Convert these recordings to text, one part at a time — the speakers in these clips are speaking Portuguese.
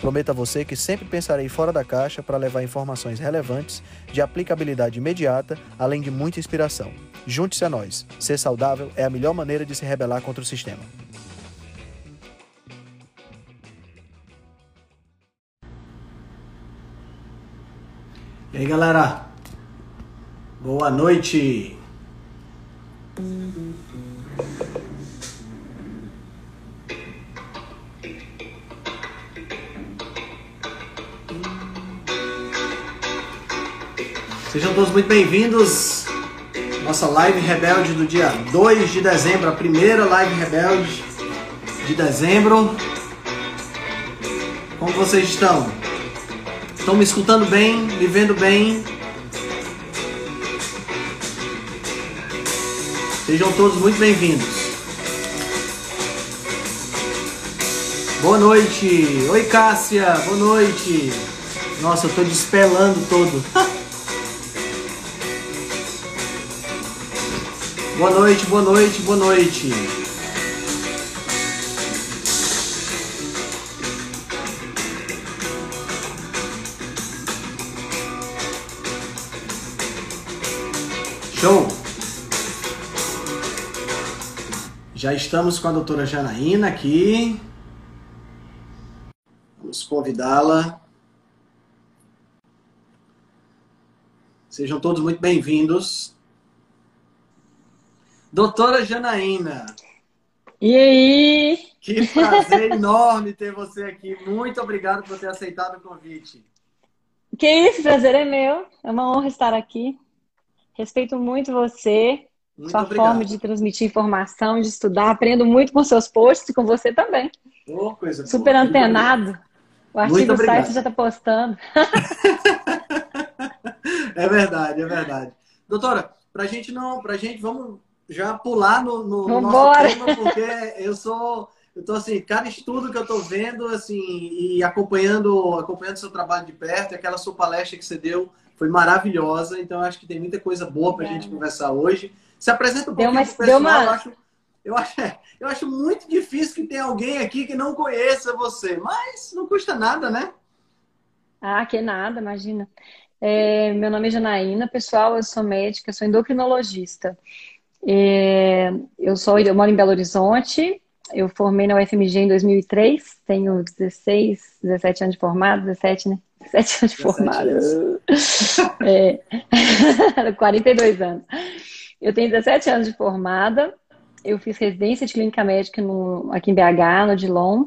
Prometo a você que sempre pensarei fora da caixa para levar informações relevantes, de aplicabilidade imediata, além de muita inspiração. Junte-se a nós. Ser saudável é a melhor maneira de se rebelar contra o sistema. E aí, galera? Boa noite! Sejam todos muito bem-vindos. Nossa live rebelde do dia 2 de dezembro, a primeira live rebelde de dezembro. Como vocês estão? Estão me escutando bem? Me vendo bem? Sejam todos muito bem-vindos. Boa noite. Oi, Cássia. Boa noite. Nossa, eu tô despelando todo. boa noite, boa noite, boa noite. Show! Já estamos com a doutora Janaína aqui. Vamos convidá-la. Sejam todos muito bem-vindos. Doutora Janaína. E aí? Que prazer enorme ter você aqui. Muito obrigado por ter aceitado o convite. Que isso, prazer é meu. É uma honra estar aqui. Respeito muito você, Muito sua obrigado. forma de transmitir informação, de estudar. Aprendo muito com seus posts e com você também. Ô, coisa boa. Super Muito antenado. O artigo sai, você já está postando. É verdade, é verdade. Doutora, pra gente não, pra gente, vamos já pular no, no nosso tema, porque eu sou, eu tô assim, cada estudo que eu tô vendo, assim, e acompanhando, acompanhando seu trabalho de perto, aquela sua palestra que você deu foi maravilhosa, então acho que tem muita coisa boa pra Obrigada. gente conversar hoje. Se apresenta um Deu pouquinho pro pessoal, uma- eu acho, eu acho, eu acho muito difícil que tenha alguém aqui que não conheça você, mas não custa nada, né? Ah, que nada, imagina. É, meu nome é Janaína, pessoal, eu sou médica, sou endocrinologista. É, eu sou, eu moro em Belo Horizonte, eu formei na UFMG em 2003, tenho 16, 17 anos de formado, 17, né? 17 anos de 17 formado. É, 42 anos. Eu tenho 17 anos de formada, eu fiz residência de clínica médica no, aqui em BH, no Odilon,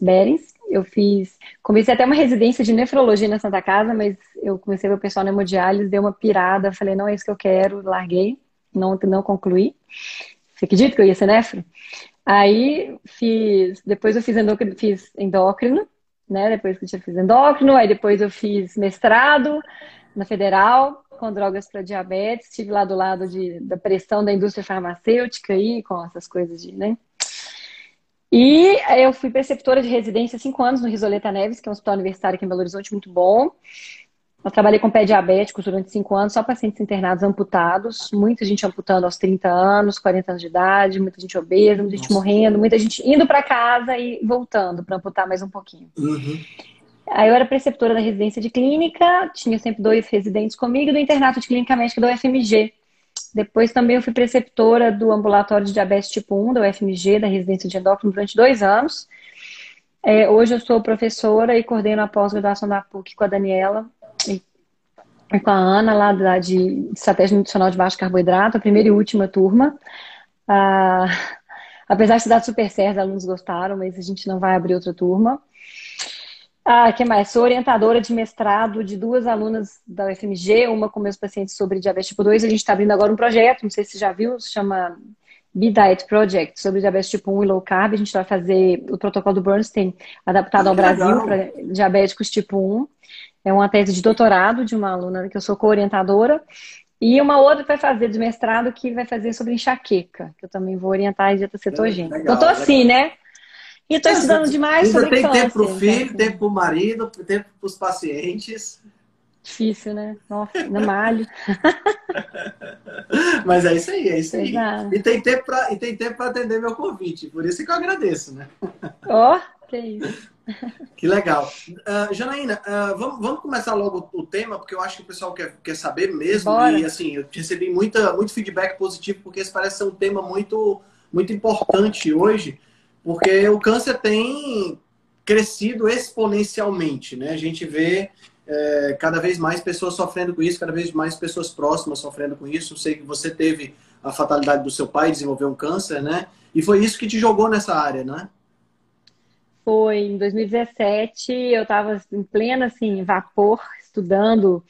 Berens. Eu fiz Comecei até uma residência de nefrologia na Santa Casa, mas eu comecei a ver o pessoal na hemodiálise, deu uma pirada, falei, não é isso que eu quero, larguei, não, não concluí. Você acredita que eu ia ser nefro? Aí fiz, depois eu fiz endócrino, fiz endócrino, né? Depois que eu tinha fiz endócrino, aí depois eu fiz mestrado na Federal com drogas para diabetes, estive lá do lado de, da pressão da indústria farmacêutica aí, com essas coisas de, né? E eu fui preceptora de residência cinco anos no Risoleta Neves, que é um hospital universitário aqui em Belo Horizonte, muito bom. Eu trabalhei com pé diabéticos durante cinco anos, só pacientes internados amputados, muita gente amputando aos 30 anos, 40 anos de idade, muita gente obesa, muita gente Nossa. morrendo, muita gente indo para casa e voltando para amputar mais um pouquinho. Uhum. Aí eu era preceptora da residência de clínica, tinha sempre dois residentes comigo, do internato de clínica médica da UFMG. Depois também eu fui preceptora do ambulatório de diabetes tipo 1 da UFMG, da residência de endócrino, durante dois anos. É, hoje eu sou professora e coordeno a pós-graduação da PUC com a Daniela com a Ana, lá da, de Estratégia Nutricional de Baixo Carboidrato, a primeira e última turma. Ah, apesar de ter dado super certo, os alunos gostaram, mas a gente não vai abrir outra turma. Ah, que mais? Sou orientadora de mestrado de duas alunas da UFMG, uma com meus pacientes sobre diabetes tipo 2. A gente está abrindo agora um projeto, não sei se já viu, se chama B-Diet Project, sobre diabetes tipo 1 e low carb. A gente vai fazer o protocolo do Bernstein adaptado ao Brasil para diabéticos tipo 1. É uma tese de doutorado de uma aluna que eu sou co-orientadora. E uma outra vai fazer de mestrado que vai fazer sobre enxaqueca, que eu também vou orientar a dieta cetogênica. Legal, eu tô assim, legal. né? E estou estudando demais sobre tem câncer. tempo para o filho, né? tempo para o marido, tempo para os pacientes. Difícil, né? Nossa, no malho. Mas é isso aí, é isso aí. E tem tempo para e tem tempo para atender meu convite, por isso que eu agradeço, né? Ó, oh, que isso. Que legal. Uh, Janaína, uh, vamos, vamos começar logo o tema, porque eu acho que o pessoal quer, quer saber mesmo. Bora. E assim, eu recebi muita, muito feedback positivo, porque esse parece ser um tema muito, muito importante hoje, porque o câncer tem crescido exponencialmente, né? A gente vê é, cada vez mais pessoas sofrendo com isso, cada vez mais pessoas próximas sofrendo com isso. Eu sei que você teve a fatalidade do seu pai, desenvolveu um câncer, né? E foi isso que te jogou nessa área, né? Foi em 2017, eu estava em plena assim, vapor, estudando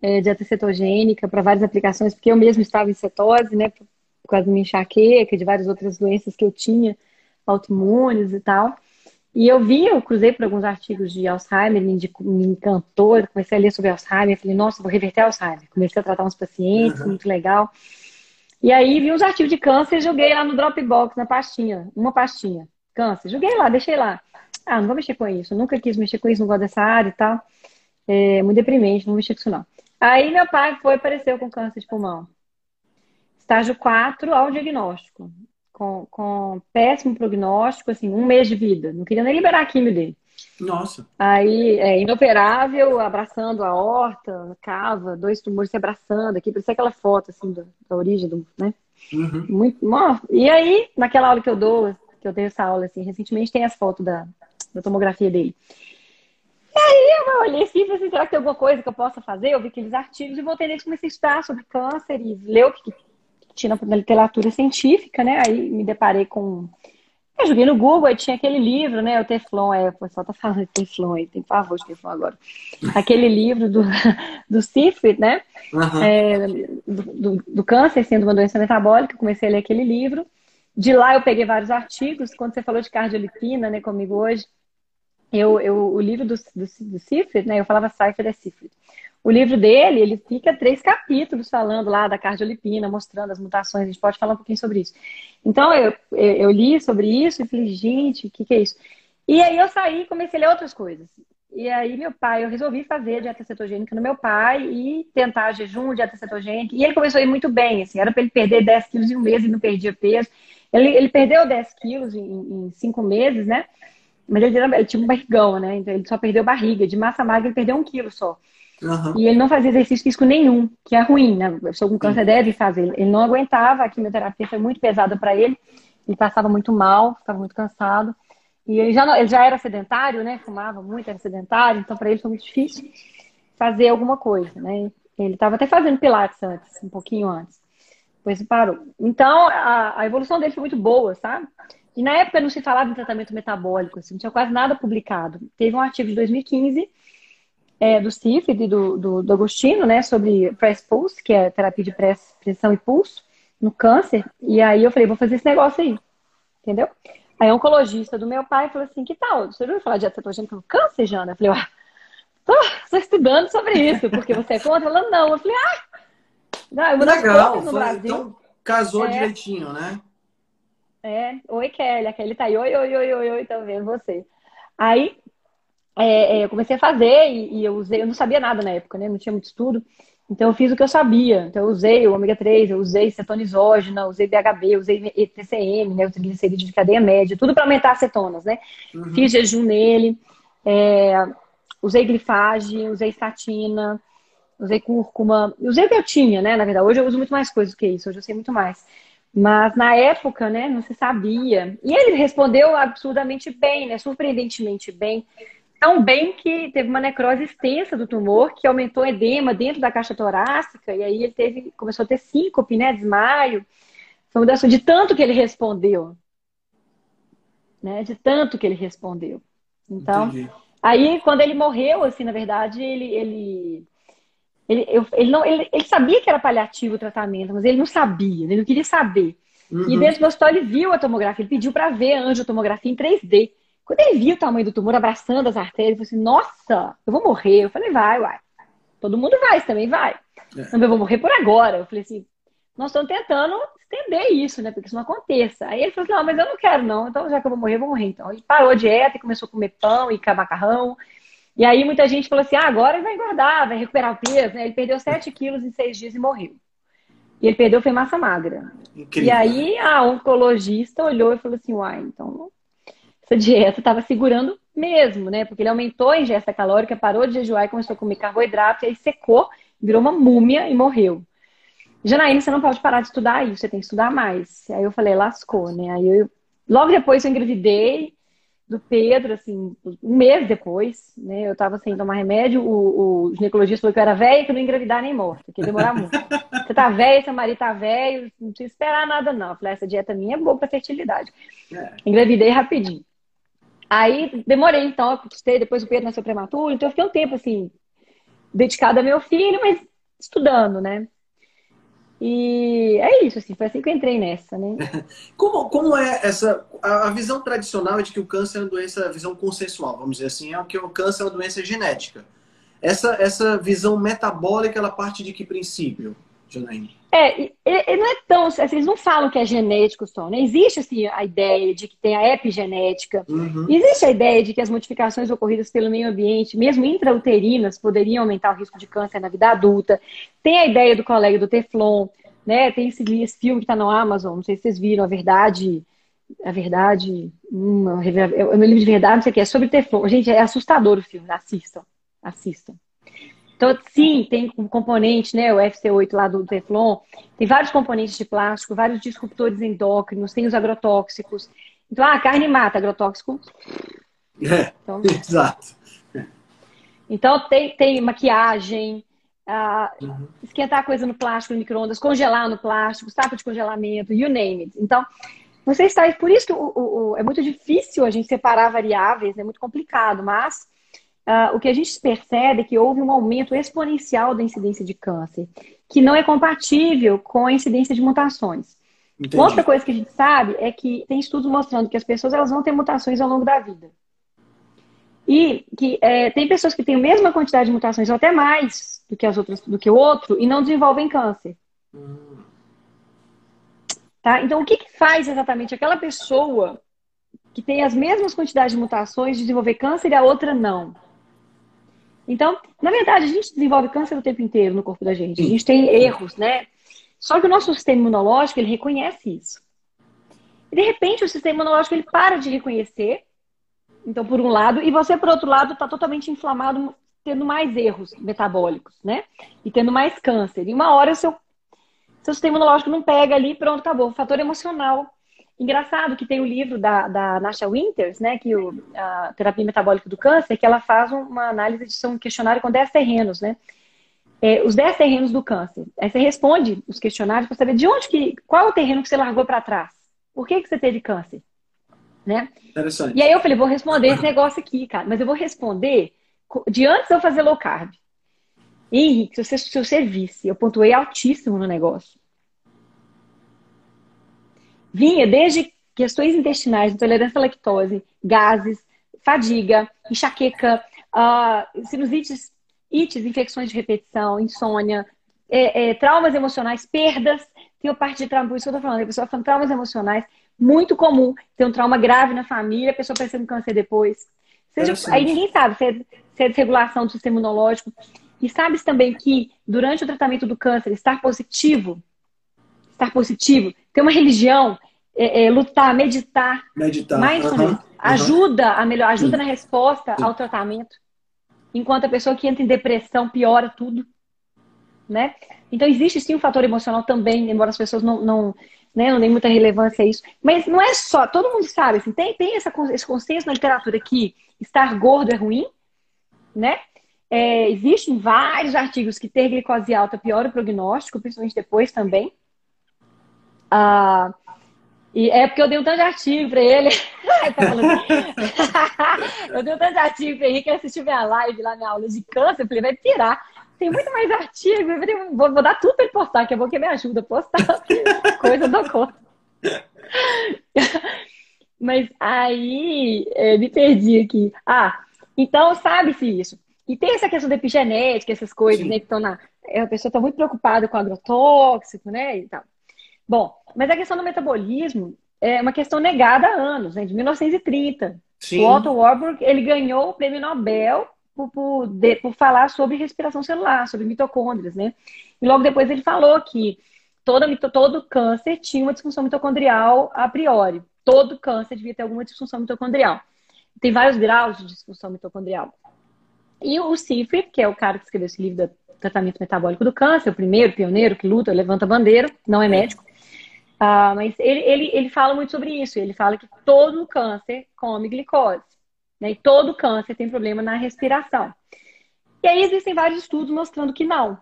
é, dieta cetogênica para várias aplicações, porque eu mesmo estava em cetose, né? Por causa da minha enxaqueca, de várias outras doenças que eu tinha, autoimunes e tal. E eu vi, eu cruzei por alguns artigos de Alzheimer, me, me encantou, eu comecei a ler sobre Alzheimer, falei, nossa, vou reverter Alzheimer. Comecei a tratar uns pacientes, uhum. muito legal. E aí vi uns artigos de câncer, joguei lá no Dropbox, na pastinha, uma pastinha, câncer, joguei lá, deixei lá. Ah, não vou mexer com isso. nunca quis mexer com isso, não gosto dessa área e tal. É muito deprimente, não vou mexer com isso não. Aí meu pai foi apareceu com câncer de pulmão. Estágio 4 ao diagnóstico. Com, com péssimo prognóstico, assim, um mês de vida. Não queria nem liberar a químio dele. Nossa. Aí, é, inoperável, abraçando a horta, cava, dois tumores se abraçando aqui. Parecia aquela foto, assim, da, da origem do, né? Uhum. Muito, e aí, naquela aula que eu dou, que eu tenho essa aula, assim, recentemente tem as fotos da, da tomografia dele. E aí eu olhei assim falei assim, será que tem alguma coisa que eu possa fazer? Eu vi aqueles artigos e voltei nele comecei a estudar sobre câncer e ler o que, tinha na literatura científica, né? Aí me deparei com... Eu joguei no Google, aí tinha aquele livro, né? O Teflon, é, o pessoal tá falando de Teflon aí, tem favor de Teflon agora. Aquele livro do, do Cifre, né? Uhum. É, do, do, do, câncer sendo uma doença metabólica, comecei a ler aquele livro. De lá eu peguei vários artigos, quando você falou de cardiolipina, né, comigo hoje, eu, eu, o livro do, do, do né, eu falava Cipher é Cifre. O livro dele, ele fica três capítulos falando lá da cardiolipina, mostrando as mutações, a gente pode falar um pouquinho sobre isso. Então, eu, eu, li sobre isso e falei, gente, o que, que é isso? E aí eu saí e comecei a ler outras coisas. E aí meu pai, eu resolvi fazer dieta cetogênica no meu pai e tentar jejum, dieta cetogênica. E ele começou a ir muito bem, assim, era para ele perder 10 quilos em um mês e não perdia peso. Ele, ele perdeu 10 quilos em, em cinco meses, né? Mas ele, ele, tinha um barrigão, né? Então ele só perdeu barriga. De massa magra ele perdeu um quilo só. Uhum. E ele não fazia exercício físico nenhum, que é ruim, né? A pessoa com câncer deve fazer. Ele não aguentava, a quimioterapia foi muito pesada para ele. Ele passava muito mal, ficava muito cansado. E ele já, não, ele já era sedentário, né? Fumava muito, era sedentário, então para ele foi muito difícil fazer alguma coisa, né? Ele estava até fazendo pilates antes, um pouquinho antes. Depois parou. Então, a, a, evolução dele foi muito boa, sabe? E na época não se falava em tratamento metabólico, assim, não tinha quase nada publicado. Teve um artigo de 2015 é, do CIF, do, do, do, Agostino, né, sobre press pulse, que é terapia de press, pressão e pulso no câncer. E aí eu falei, vou fazer esse negócio aí, entendeu? Aí a oncologista do meu pai falou assim, que tal? Você ouviu falar de cetogênica no câncer, Jana? Eu falei, ah, tô, tô estudando sobre isso, porque você é contra? Ela, não. Eu falei, ah, não, uma Legal, no foi, Brasil. então casou é, direitinho, né? É, oi Kelly, a Kelly tá aí, oi, oi, oi, oi, oi, tô vendo você. Aí é, é, eu comecei a fazer e, e, eu usei, eu não sabia nada na época, né? Não tinha muito estudo. Então eu fiz o que eu sabia. Então eu usei o ômega 3, eu usei cetonisógena, usei BHB, usei TCM, né? O triglicerídeo de cadeia média, tudo para aumentar as cetonas, né? Uhum. Fiz jejum nele, é, usei grifagem, usei estatina, usei cúrcuma, usei o que eu tinha, né? Na verdade, hoje eu uso muito mais coisas do que isso, hoje eu sei muito mais. Mas na época, né, não se sabia. E ele respondeu absurdamente bem, né? Surpreendentemente bem. Tão bem que teve uma necrose extensa do tumor, que aumentou edema dentro da caixa torácica, e aí ele teve, começou a ter síncope, né? Desmaio. Foi mudança de tanto que ele respondeu. Né? De tanto que ele respondeu. Então, Entendi. aí quando ele morreu, assim, na verdade, ele, ele ele, eu, ele, não, ele, ele, sabia que era paliativo o tratamento, mas ele não sabia, ele não queria saber. Uhum. E dentro do hospital ele viu a tomografia, ele pediu para ver a angiotomografia em 3D. Quando ele viu o tamanho do tumor abraçando as artérias, ele falou assim: Nossa, eu vou morrer. Eu falei: Vai, uai. todo mundo vai, você também vai. É. Não, eu vou morrer por agora. Eu falei assim, nós estamos tentando estender isso, né? Porque isso não aconteça. Aí ele falou assim, não, mas eu não quero não. Então, já que eu vou morrer, eu vou morrer. Então, ele parou a dieta e começou a comer pão e macarrão. E aí muita gente falou assim, ah, agora ele vai engordar, vai recuperar o peso, né? Ele perdeu 7 quilos em 6 dias e morreu. E ele perdeu foi massa magra. Incrível. E aí a oncologista olhou e falou assim, uai, então essa dieta estava segurando mesmo, né? Porque ele aumentou a ingesta calórica, parou de jejuar e começou a comer carboidrato, e aí secou, virou uma múmia e morreu. Janaína, você não pode parar de estudar isso, você tem que estudar mais. Aí eu falei, lascou, né? Aí eu, logo depois eu engravidei do Pedro, assim, um mês depois, né? Eu tava sem tomar remédio, o, o ginecologista falou que eu era velha e que eu não ia engravidar nem morta, que ia demorar muito. Você tá velho, seu marido tá velho, não precisa esperar nada, não. Eu falei, essa dieta minha é boa pra fertilidade. É. Engravidei rapidinho. Aí demorei, então, eu custei, depois o Pedro nasceu prematuro, então eu fiquei um tempo, assim, dedicada ao meu filho, mas estudando, né? E é isso, assim, foi assim que eu entrei nessa, né? Como, como é essa. A, visão tradicional é de que o câncer é uma doença, a visão consensual, vamos dizer assim, é que o câncer é uma doença genética. Essa, essa visão metabólica, ela parte de que princípio, Janaíne? É, e, não é tão. Assim, eles não falam que é genético só, né? Existe assim, a ideia de que tem a epigenética, uhum. existe a ideia de que as modificações ocorridas pelo meio ambiente, mesmo intrauterinas, poderiam aumentar o risco de câncer na vida adulta. Tem a ideia do colega do Teflon, né? Tem esse, esse filme que está no Amazon, não sei se vocês viram, a verdade. A verdade. Hum, eu me lembro de verdade, não sei o que, é sobre Teflon. Gente, é assustador o filme, assistam. Assistam. Então, sim, tem um componente, né, o FC8 lá do Teflon, tem vários componentes de plástico, vários disruptores endócrinos, tem os agrotóxicos. Então, ah, carne mata, agrotóxico. É, então, exato. Então, tem, tem maquiagem, ah, uhum. esquentar a coisa no plástico, no micro-ondas, congelar no plástico, tapa de congelamento, you name it. Então, você está. Por isso que o, o, o, é muito difícil a gente separar variáveis, é muito complicado, mas uh, o que a gente percebe é que houve um aumento exponencial da incidência de câncer, que não é compatível com a incidência de mutações. Entendi. Outra coisa que a gente sabe é que tem estudos mostrando que as pessoas elas vão ter mutações ao longo da vida. E que é, tem pessoas que têm a mesma quantidade de mutações, ou até mais do que as outras, do que o outro, e não desenvolvem câncer. Hum. Tá? Então, o que, que faz exatamente aquela pessoa que tem as mesmas quantidades de mutações de desenvolver câncer e a outra não? Então, na verdade, a gente desenvolve câncer o tempo inteiro no corpo da gente. A gente tem erros, né? Só que o nosso sistema imunológico, ele reconhece isso. E, de repente, o sistema imunológico, ele para de reconhecer. Então, por um lado, e você, por outro lado, está totalmente inflamado, tendo mais erros metabólicos, né? E tendo mais câncer. E uma hora o seu, seu sistema imunológico não pega ali, pronto, acabou. O fator emocional Engraçado que tem o livro da, da Nasha Winters, né, que o, a terapia metabólica do câncer, que ela faz uma análise de um questionário com 10 terrenos, né? É, os 10 terrenos do câncer. Aí você responde os questionários para saber de onde que, qual é o terreno que você largou para trás? Por que, que você teve câncer? Né? Interessante. E aí eu falei, vou responder esse negócio aqui, cara, mas eu vou responder de antes de eu fazer low carb. Henrique, se você, se você visse, eu pontuei altíssimo no negócio vinha desde questões intestinais, intolerância à lactose, gases, fadiga, enxaqueca, uh, sinusites, ites, infecções de repetição, insônia, é, é, traumas emocionais, perdas. Tem uma parte de trauma, por isso que eu tô falando, a pessoa falando traumas emocionais, muito comum ter um trauma grave na família, a pessoa parecendo câncer depois. Seja, aí ninguém sabe se é, se é desregulação do sistema imunológico. E sabe também que durante o tratamento do câncer, estar positivo, estar positivo, ter uma religião, é, é, lutar, meditar, meditar. mais uhum. ajuda a melhor, ajuda Sim. na resposta Sim. ao tratamento. Enquanto a pessoa que entra em depressão piora tudo, né? Então existe sim um fator emocional também, embora as pessoas não, não, né, não deem muita relevância a isso. Mas não é só, todo mundo sabe, assim, tem, tem essa, esse consenso na literatura que estar gordo é ruim, né? É, existem vários artigos que ter glicose alta piora o prognóstico, principalmente depois também. Ah, e é porque eu dei um tanto de artigo para ele. eu dei um tanto de artigo para ele que assistiu minha live lá, minha aula de câncer. Eu falei, vai tirar. Tem muito mais artigo. Vou, vou dar tudo para ele postar, que é bom que me ajuda a postar. Coisa do conta. Mas aí, é, me perdi aqui. Ah, então sabe-se isso. E tem essa questão da epigenética, essas coisas, Sim. né? Que estão na. A pessoa está muito preocupada com agrotóxico, né? E tal. Bom, mas a questão do metabolismo é uma questão negada há anos, né? De 1930. Sim. O Otto Warburg, ele ganhou o prêmio Nobel por, por, de, por falar sobre respiração celular, sobre mitocôndrias, né? E logo depois ele falou que toda, todo câncer tinha uma disfunção mitocondrial a priori. Todo câncer devia ter alguma disfunção mitocondrial. Tem vários graus de disfunção mitocondrial. E o Cifre, que é o cara que escreveu esse livro do tratamento metabólico do câncer, o primeiro pioneiro que luta, levanta a bandeira, não é médico. Ah, mas ele, ele, ele fala muito sobre isso. Ele fala que todo câncer come glicose. Né? E todo câncer tem problema na respiração. E aí existem vários estudos mostrando que não.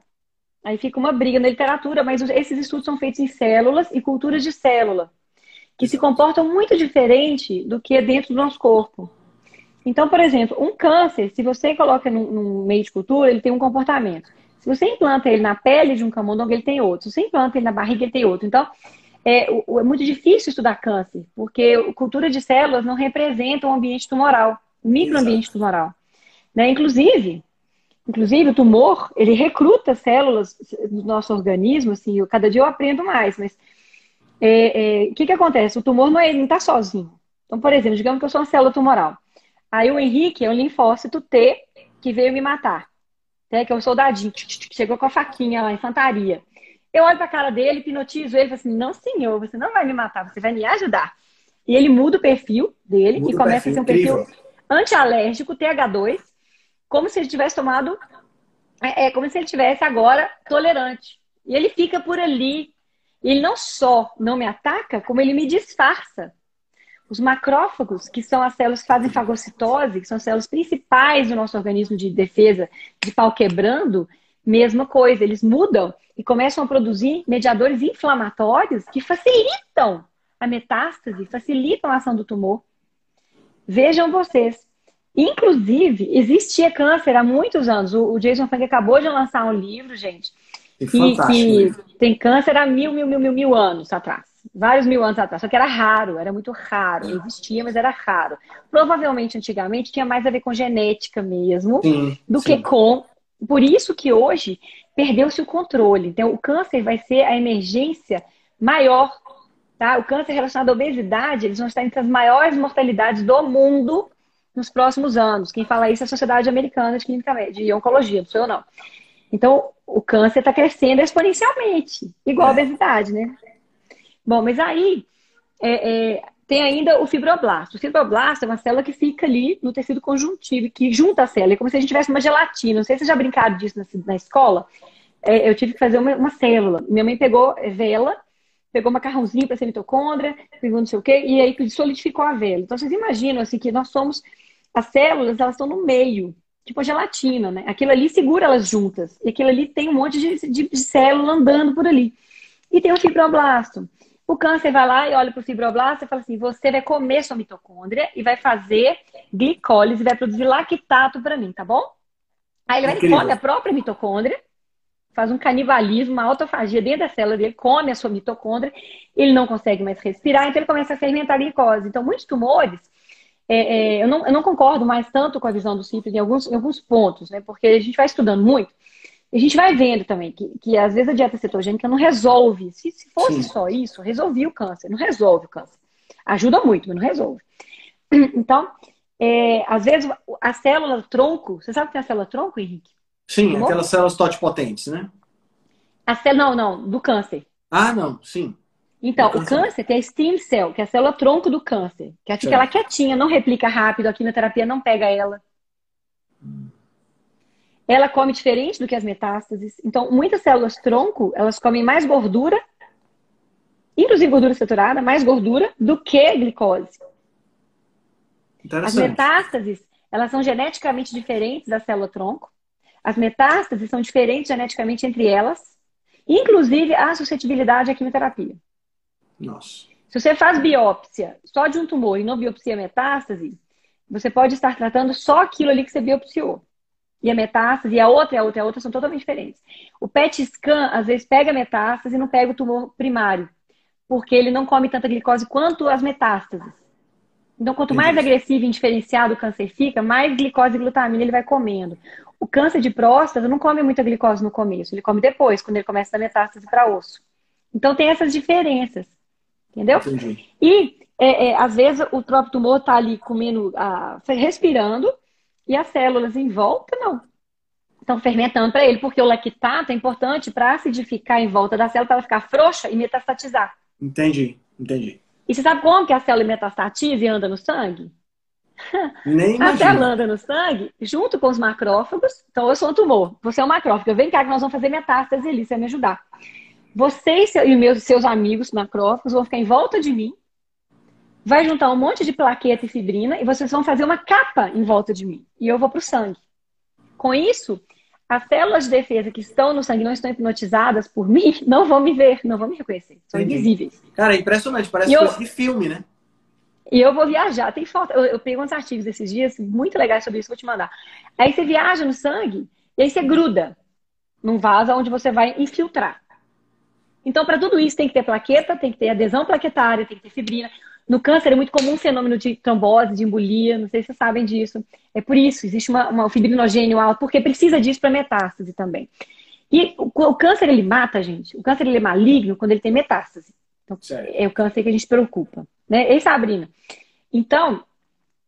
Aí fica uma briga na literatura, mas esses estudos são feitos em células e culturas de célula, que se comportam muito diferente do que dentro do nosso corpo. Então, por exemplo, um câncer, se você coloca num, num, meio de cultura, ele tem um comportamento. Se você implanta ele na pele de um camundongo, ele tem outro. Se você implanta ele na barriga, ele tem outro. Então, é, é muito difícil estudar câncer, porque cultura de células não representa o um ambiente tumoral, o um microambiente tumoral. Né? Inclusive, inclusive, o tumor, ele recruta células do nosso organismo, assim, eu, cada dia eu aprendo mais, mas o é, é, que, que acontece? O tumor não está é, sozinho. Então, por exemplo, digamos que eu sou uma célula tumoral. Aí o Henrique é um linfócito T que veio me matar. Né? Que é um soldadinho, chegou com a faquinha lá, infantaria. Eu olho pra cara dele, hipnotizo ele e falo assim: não, senhor, você não vai me matar, você vai me ajudar. E ele muda o perfil dele muda e começa perfil, a ser um perfil antialérgico, TH2, como se ele tivesse tomado. É, é como se ele tivesse agora tolerante. E ele fica por ali. E ele não só não me ataca, como ele me disfarça. Os macrófagos, que são as células que fazem fagocitose, que são as células principais do nosso organismo de defesa de pau quebrando, mesma coisa, eles mudam e começam a produzir mediadores inflamatórios que facilitam a metástase, facilitam a ação do tumor. Vejam vocês. Inclusive, existia câncer há muitos anos. O Jason Funk acabou de lançar um livro, gente, que, que né? tem câncer há mil, mil, mil, mil, mil anos atrás vários mil anos atrás, só que era raro, era muito raro, existia, mas era raro. Provavelmente, antigamente, tinha mais a ver com genética mesmo, sim, do sim. que com. Por isso que hoje perdeu-se o controle. Então, o câncer vai ser a emergência maior, tá? O câncer relacionado à obesidade, eles vão estar entre as maiores mortalidades do mundo nos próximos anos. Quem fala isso é a Sociedade Americana de Clínica Médica, de Oncologia, não sou eu não. Então, o câncer está crescendo exponencialmente, igual a é. obesidade, né? Bom, mas aí é, é, tem ainda o fibroblasto. O fibroblasto é uma célula que fica ali no tecido conjuntivo, que junta a célula. É como se a gente tivesse uma gelatina. Não sei se vocês já brincaram disso na, na escola. É, eu tive que fazer uma, uma, célula. Minha mãe pegou vela, pegou macarrãozinho para ser mitocôndria, pegou não sei o quê, e aí solidificou a vela. Então vocês imaginam assim que nós somos. As células, elas estão no meio, tipo a gelatina, né? Aquilo ali segura elas juntas. E aquilo ali tem um monte de, de, de célula andando por ali. E tem o fibroblasto. O câncer vai lá e olha para o fibroblasto e fala assim: você vai comer sua mitocôndria e vai fazer glicólise, vai produzir lactato para mim, tá bom? Aí ele vai e come a própria mitocôndria, faz um canibalismo, uma autofagia dentro da célula dele, come a sua mitocôndria, ele não consegue mais respirar, então ele começa a fermentar a glicose. Então, muitos tumores, é, é, eu, não, eu, não, concordo mais tanto com a visão do simples em alguns, em alguns pontos, né? Porque a gente vai estudando muito. E a gente vai vendo também que, que às vezes a dieta cetogênica não resolve. Se, se fosse Sim. só isso, resolvia o câncer. Não resolve o câncer. Ajuda muito, mas não resolve. Então, é, às vezes a célula tronco, você sabe que tem a célula tronco, Henrique? Sim, do aquelas células totipotentes, né? A célula, não, não, do câncer. Ah, não, sim. Então, o câncer tem a stem cell, que é a célula tronco do câncer, que fica ela quietinha, não replica rápido, a quimioterapia não pega ela. Hum. Ela come diferente do que as metástases. Então, muitas células tronco, elas comem mais gordura, inclusive gordura saturada, mais gordura do que glicose. As metástases, elas são geneticamente diferentes da célula tronco. As metástases são diferentes geneticamente entre elas, inclusive a suscetibilidade à quimioterapia. Nossa. Se você faz biópsia só de um tumor e não biopsia metástase, você pode estar tratando só aquilo ali que você biopsiou e a metástase, e a outra e a outra e a outra são totalmente diferentes. O PET scan, às vezes, pega a metástase e não pega o tumor primário, porque ele não come tanta glicose quanto as metástases. Então, quanto mais agressivo e indiferenciado o câncer fica, mais glicose e glutamina ele vai comendo. O câncer de próstata não come muita glicose no começo, ele come depois, quando ele começa a dar metástase para osso. Então, tem essas diferenças. Entendeu? Entendi. E, é, é, às vezes, o próprio tumor está ali comendo, a, respirando, e as células em volta não. Estão fermentando para ele, porque o lactato é importante para acidificar em volta da célula, para ela ficar frouxa e metastatizar. Entendi, entendi. E você sabe como que a célula metastatiza e anda no sangue? Nem a célula anda no sangue junto com os macrófagos. Então, eu sou um tumor, você é um macrófago. Vem cá que nós vamos fazer metástase ali, você vai me ajudar. Você e meus seus amigos macrófagos vão ficar em volta de mim, vai juntar um monte de plaqueta e fibrina e vocês vão fazer uma capa em volta de mim. E eu vou para o sangue. Com isso, as células de defesa que estão no sangue não estão hipnotizadas por mim, não vão me ver, não vão me reconhecer. São Entendi. invisíveis. Cara, é impressionante, parece eu, coisa de filme, né? E eu vou viajar, tem foto. Eu, eu pego uns artigos esses dias muito legais sobre isso, vou te mandar. Aí você viaja no sangue e aí você gruda num vaso onde você vai infiltrar. Então, para tudo isso, tem que ter plaqueta, tem que ter adesão plaquetária, tem que ter fibrina. No câncer é muito comum um fenômeno de trombose, de embolia, não sei se vocês sabem disso. É por isso, existe uma, uma fibrinogênio alto, porque precisa disso para metástase também. E o, o, câncer, ele mata, gente. O câncer, ele é maligno quando ele tem metástase. Então, é o câncer que a gente preocupa. Né? Ei, Sabrina? Então,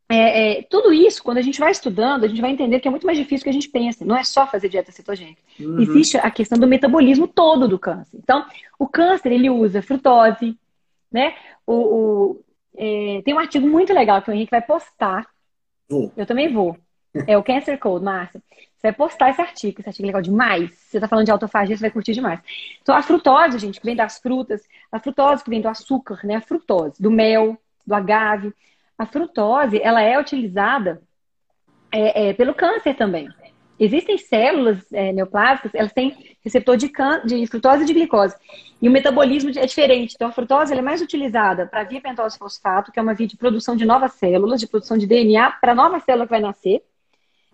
é, é, tudo isso, quando a gente vai estudando, a gente vai entender que é muito mais difícil do que a gente pensa. Não é só fazer dieta cetogênica. Uhum. Existe a questão do metabolismo todo do câncer. Então, o câncer, ele usa frutose, né? O, o, é, tem um artigo muito legal que o Henrique vai postar. Vou. Eu também vou. É o Cancer Code, Márcia. Você vai postar esse artigo, esse artigo é legal demais. Você está falando de autofagia, você vai curtir demais. Então, a frutose, gente, que vem das frutas, a frutose que vem do açúcar, né? A frutose, do mel, do agave. A frutose, ela é utilizada é, é, pelo câncer também. Existem células é, neoplásicas, elas têm receptor de, de frutose e de glicose. E o metabolismo é diferente. Então, a frutose é mais utilizada para via pentose fosfato, que é uma via de produção de novas células, de produção de DNA para nova célula que vai nascer.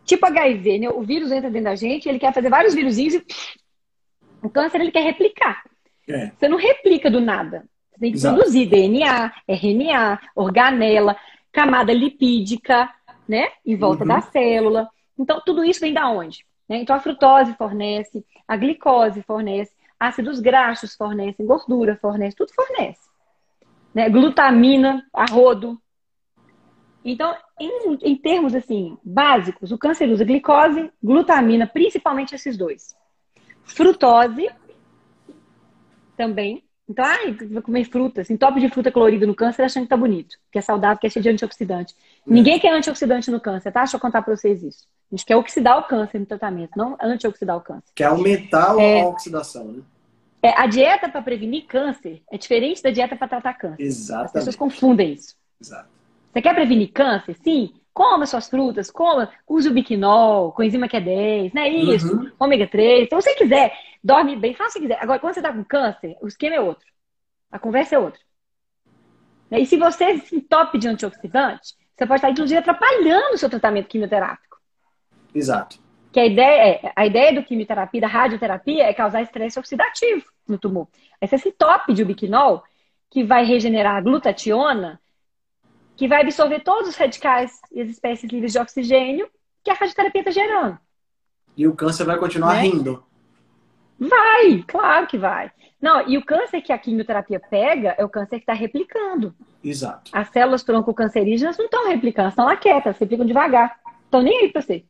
Tipo HIV, né? O vírus entra dentro da gente, ele quer fazer vários vírusinhos e o câncer ele quer replicar. É. Você não replica do nada. Você tem que Exato. produzir DNA, RNA, organela, camada lipídica, né? Em volta uhum. da célula. Então, tudo isso vem da onde? Né? Então, a frutose fornece, a glicose fornece, ácidos graxos fornecem, gordura fornece, tudo fornece. Né? Glutamina, arrodo. Então, em, em termos assim básicos, o câncer usa glicose, glutamina, principalmente esses dois. Frutose também. Então, ai, vou comer frutas, entope de fruta colorida no câncer achando que tá bonito, que é saudável, que é cheio de antioxidante. É. Ninguém quer antioxidante no câncer, tá? Deixa eu contar pra vocês isso. A gente quer oxidar o câncer no tratamento, não antioxidar o câncer. Quer aumentar é, a oxidação, né? É, a dieta para prevenir câncer é diferente da dieta para tratar câncer. Exatamente. As pessoas confundem isso. Exato. Você quer prevenir câncer? Sim. Coma suas frutas, coma, use o biquinol, coenzima Q10, né? Isso, uhum. ômega 3. Então, se você quiser, dorme bem, faça o que quiser. Agora, quando você está com câncer, o esquema é outro. A conversa é outra. E se você se entope de antioxidante, você pode estar, inclusive, atrapalhando o seu tratamento quimioterápico. Exato. Que a ideia, é, a ideia do quimioterapia, da radioterapia, é causar estresse oxidativo no tumor. Aí você se tope de ubiquinol, que vai regenerar a glutationa, que vai absorver todos os radicais e as espécies livres de oxigênio que a radioterapia está gerando. E o câncer vai continuar né? rindo. Vai, claro que vai. Não, e o câncer que a quimioterapia pega é o câncer que está replicando. Exato. As células tronco-cancerígenas não estão replicando, estão lá quietas, replicam devagar. Estão nem aí para você.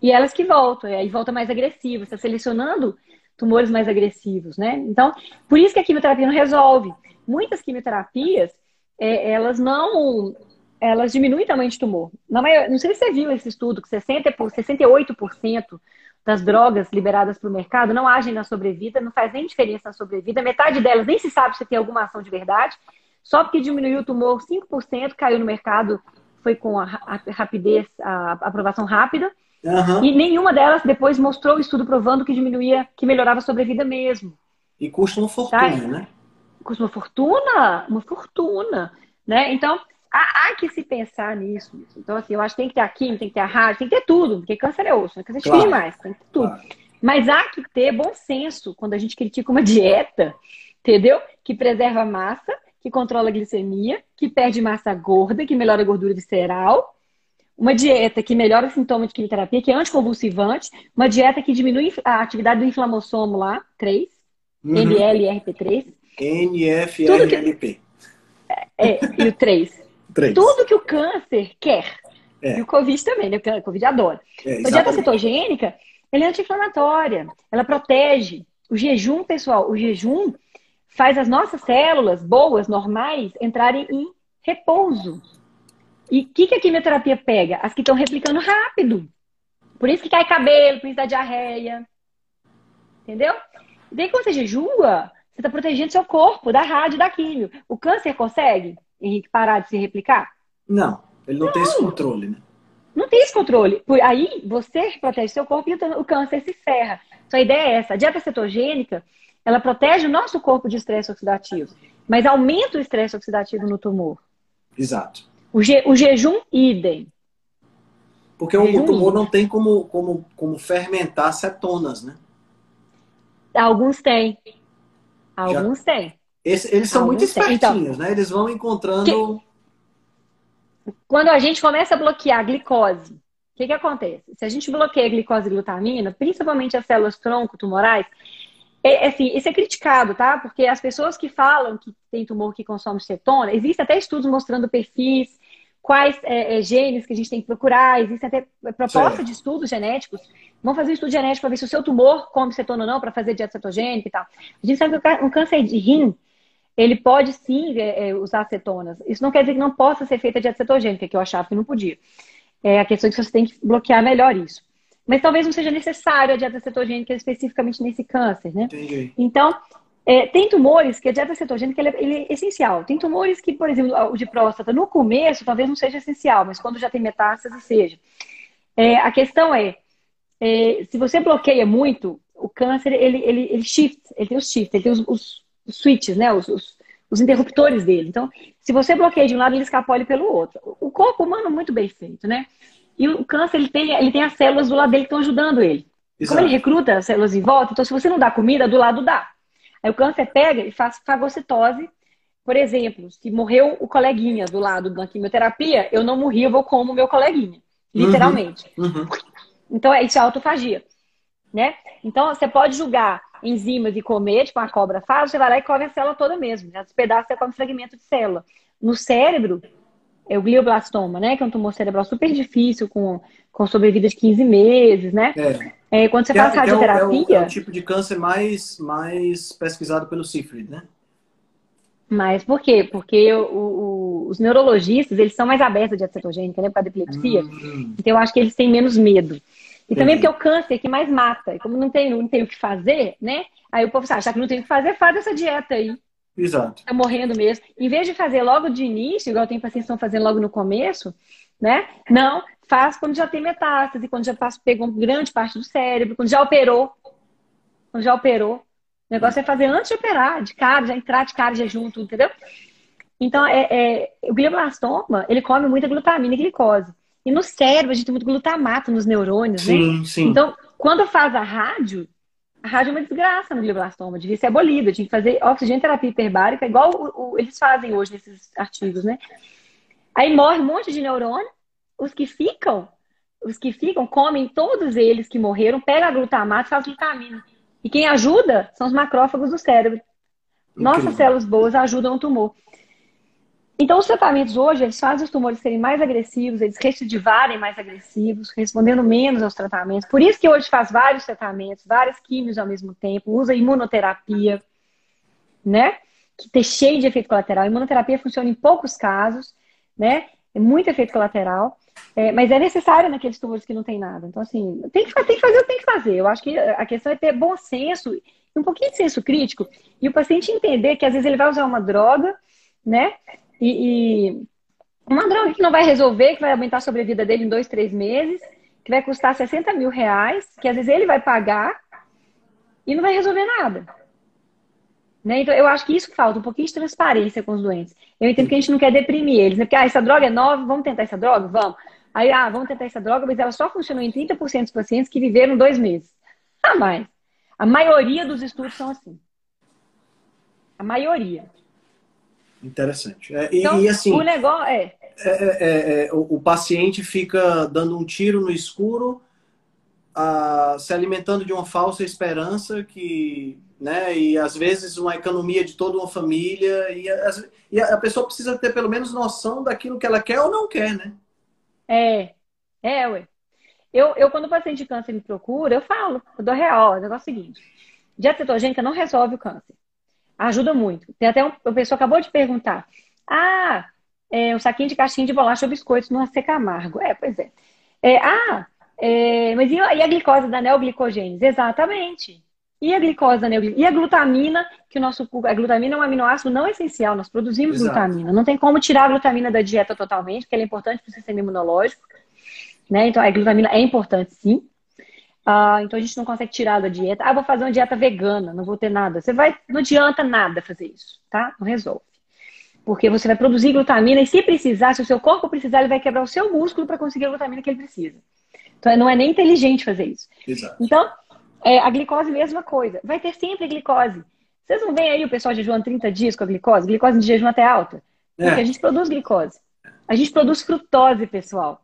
E elas que voltam, e aí volta mais agressivo, está selecionando tumores mais agressivos, né? Então, por isso que a quimioterapia não resolve. Muitas quimioterapias, é, elas não. Elas diminuem o tamanho de tumor. Na maior, não sei se você viu esse estudo, que 60, 68% das drogas liberadas para o mercado não agem na sobrevida, não faz nem diferença na sobrevida. Metade delas nem se sabe se tem alguma ação de verdade. Só porque diminuiu o tumor 5%, caiu no mercado, foi com a, rapidez, a, a aprovação rápida. Uhum. E nenhuma delas depois mostrou o estudo provando que diminuía, que melhorava a sobrevida mesmo. E custa uma fortuna, tá? né? Custa uma fortuna, uma fortuna, né? Então, há, há, que se pensar nisso. Então, assim, eu acho que tem que ter a química, tem que ter a rádio, tem que ter tudo, porque câncer é osso, né? Câncer claro. demais, tem que ter tudo. Claro. Mas há que ter bom senso quando a gente critica uma dieta, entendeu? Que preserva a massa, que controla a glicemia, que perde massa gorda, que melhora a gordura visceral, uma dieta que melhora os sintomas de quimioterapia, que é anticonvulsivante, uma dieta que diminui a atividade do inflamossomo lá, 3, uhum. NLRP3. NFRLP. É, e o 3. 3. Tudo que o câncer quer. É. E o Covid também, né? Porque o Covid adora. É, a dieta cetogênica, ela é anti-inflamatória, ela protege. O jejum, pessoal, o jejum faz as nossas células boas, normais, entrarem em repouso. E o que, que a quimioterapia pega? As que estão replicando rápido. Por isso que cai cabelo, por isso dá diarreia. Entendeu? E daí quando você jejua, você está protegendo seu corpo da rádio da químio. O câncer consegue, Henrique, parar de se replicar? Não, ele não, não. tem esse controle, né? Não tem esse controle. Por aí você protege seu corpo e o câncer se ferra. Então a ideia é essa. A dieta cetogênica, ela protege o nosso corpo de estresse oxidativo, mas aumenta o estresse oxidativo no tumor. Exato. O, je, o jejum, idem. Porque o, tumor não tem como, como, como fermentar cetonas, né? Alguns têm. Alguns Já... têm. Esse, eles são Alguns muito então, espertinhos, então, né? Eles vão encontrando. Que... Quando a gente começa a bloquear a glicose, o que, que acontece? Se a gente bloqueia a glicose e glutamina, principalmente as células tronco tumorais, é, assim, isso é criticado, tá? Porque as pessoas que falam que tem tumor que consome cetona, existem até estudos mostrando perfis, quais é, é, genes que a gente tem que procurar, existe até proposta de estudos genéticos. Vamos fazer um estudo genético para ver se o seu tumor come cetona ou não, para fazer dieta cetogênica e tal. A gente sabe que um câncer de rim, ele pode sim é, é, usar cetonas. Isso não quer dizer que não possa ser feita dieta cetogênica, que eu achava que não podia. É a questão é que você tem que bloquear melhor isso. Mas talvez não seja necessário a dieta cetogênica especificamente nesse câncer, né? Entendi. Então, é, tem tumores que a dieta cetogênica ele é, ele é, essencial. Tem tumores que, por exemplo, o de próstata, no começo talvez não seja essencial, mas quando já tem metástase, seja. É, a questão é, é, se você bloqueia muito, o câncer, ele, ele, ele shift, ele tem os shifts, ele tem os, os, os switches, né? Os, os, os, interruptores dele. Então, se você bloqueia de um lado, ele escapole pelo outro. O corpo humano é muito bem feito, né? E o câncer, ele tem, ele tem as células do lado dele que estão ajudando ele. Exato. Como ele recruta as células em volta, então se você não dá comida, do lado dá. Aí o câncer pega e faz fagocitose. Por exemplo, se morreu o coleguinha do lado da quimioterapia, eu não morri, eu vou como o meu coleguinha. Uhum. Literalmente. Uhum. Uhum. Então, é isso é autofagia. Né? Então, você pode julgar enzimas e comer, tipo uma cobra faz, você vai lá e come a célula toda mesmo. Né? Os pedaços você come fragmento de célula. No cérebro, é o glioblastoma, né? Que é um tumor cerebral super difícil, com, com sobrevida de 15 meses, né? É. é quando você que faz é, radioterapia... É o, é o, tipo de câncer mais, mais pesquisado pelo CIFRID, né? Mas por quê? Porque o, o, os neurologistas, eles são mais abertos de cetogênica, né? Por causa da epilepsia. Hum. Então, eu acho que eles têm menos medo. E também porque é o câncer que mais mata. E como não tem, não tem o que fazer, né? Aí o povo sabe, já que não tem o que fazer, faz essa dieta aí. Exato. Tá morrendo mesmo. Em vez de fazer logo de início, igual tem pacientes que estão fazendo logo no começo, né? Não, faz quando já tem metástase, quando já pegou grande parte do cérebro, quando já operou. Quando já operou. O negócio é fazer antes de operar, de cara, já entrar de cara, já junto, entendeu? Então, é, é, o glioblastoma, ele come muita glutamina e glicose. E no cérebro, a gente tem muito glutamato nos neurônios, sim, né? Sim. Então, quando faz a rádio, a rádio é uma desgraça no glioblastoma, devia ser abolida, tinha que fazer oxigenoterapia hiperbárica, igual o, o, eles fazem hoje nesses artigos, né? Aí morre um monte de neurônio, os que ficam, os que ficam, comem todos eles que morreram, pega a glutamato e faz glutamina. E quem ajuda são os macrófagos do cérebro. Nossas células boas ajudam o tumor. Então, os tratamentos hoje, eles fazem os tumores serem mais agressivos, eles recidivarem mais agressivos, respondendo menos aos tratamentos. Por isso que hoje faz vários tratamentos, várias químios ao mesmo tempo, usa imunoterapia, né? Que tem cheio de efeito colateral. A imunoterapia funciona em poucos casos, né? É muito efeito colateral, é, mas é necessário naqueles tumores que não tem nada. Então, assim, tem que, tem que fazer, tem que fazer. Eu acho que a questão é ter bom senso um pouquinho de senso crítico e o paciente entender que às vezes ele vai usar uma droga, né? E, e uma droga que não vai resolver, que vai aumentar a sobrevida dele em dois, três meses, que vai custar 60 mil reais, que às vezes ele vai pagar e não vai resolver nada. Né? Então, eu acho que isso falta, um pouquinho de transparência com os doentes. Eu entendo que a gente não quer deprimir eles, né? Porque, ah, essa droga é nova, vamos tentar essa droga? Vamos. Aí, ah, vamos tentar essa droga, mas ela só funcionou em 30% dos pacientes que viveram dois meses. Ah, mais. A maioria dos estudos são assim. A maioria. Interessante. É, então, e, assim. O negócio é. é, é, é o, o, paciente fica dando um tiro no escuro, a, se alimentando de uma falsa esperança que. Né, e às vezes uma economia de toda uma família, e, as, e a pessoa precisa ter pelo menos noção daquilo que ela quer ou não quer, né? É, é, ué. Eu, eu quando o paciente de câncer me procura, eu falo, eu dou real, o negócio é o seguinte: dieta cetogênica não resolve o câncer. Ajuda muito. Tem até um, uma pessoa acabou de perguntar: ah, é, um saquinho de caixinha de bolacha ou biscoitos no AC Camargo. É, pois é. é ah, é, mas e a, e a, glicose da neoglicogênese? Exatamente. E a glicose da neoglicogênese? E a glutamina, que o nosso a glutamina é um aminoácido não essencial, nós produzimos Exato. glutamina. Não tem como tirar a glutamina da dieta totalmente, porque ela é importante para o sistema imunológico. Né? Então, a glutamina é importante, sim. Ah, então a gente não consegue tirar da dieta. Ah, vou fazer uma dieta vegana, não vou ter nada. Você vai, não adianta nada fazer isso, tá? Não resolve. Porque você vai produzir glutamina e se precisar, se o seu corpo precisar, ele vai quebrar o seu músculo para conseguir a glutamina que ele precisa. Então não é nem inteligente fazer isso. Exato. Então, é, a glicose, mesma coisa. Vai ter sempre glicose. Vocês não veem aí o pessoal jejuando 30 dias com a glicose? Glicose de jejum até alta. Porque é. a gente produz glicose. A gente produz frutose, pessoal.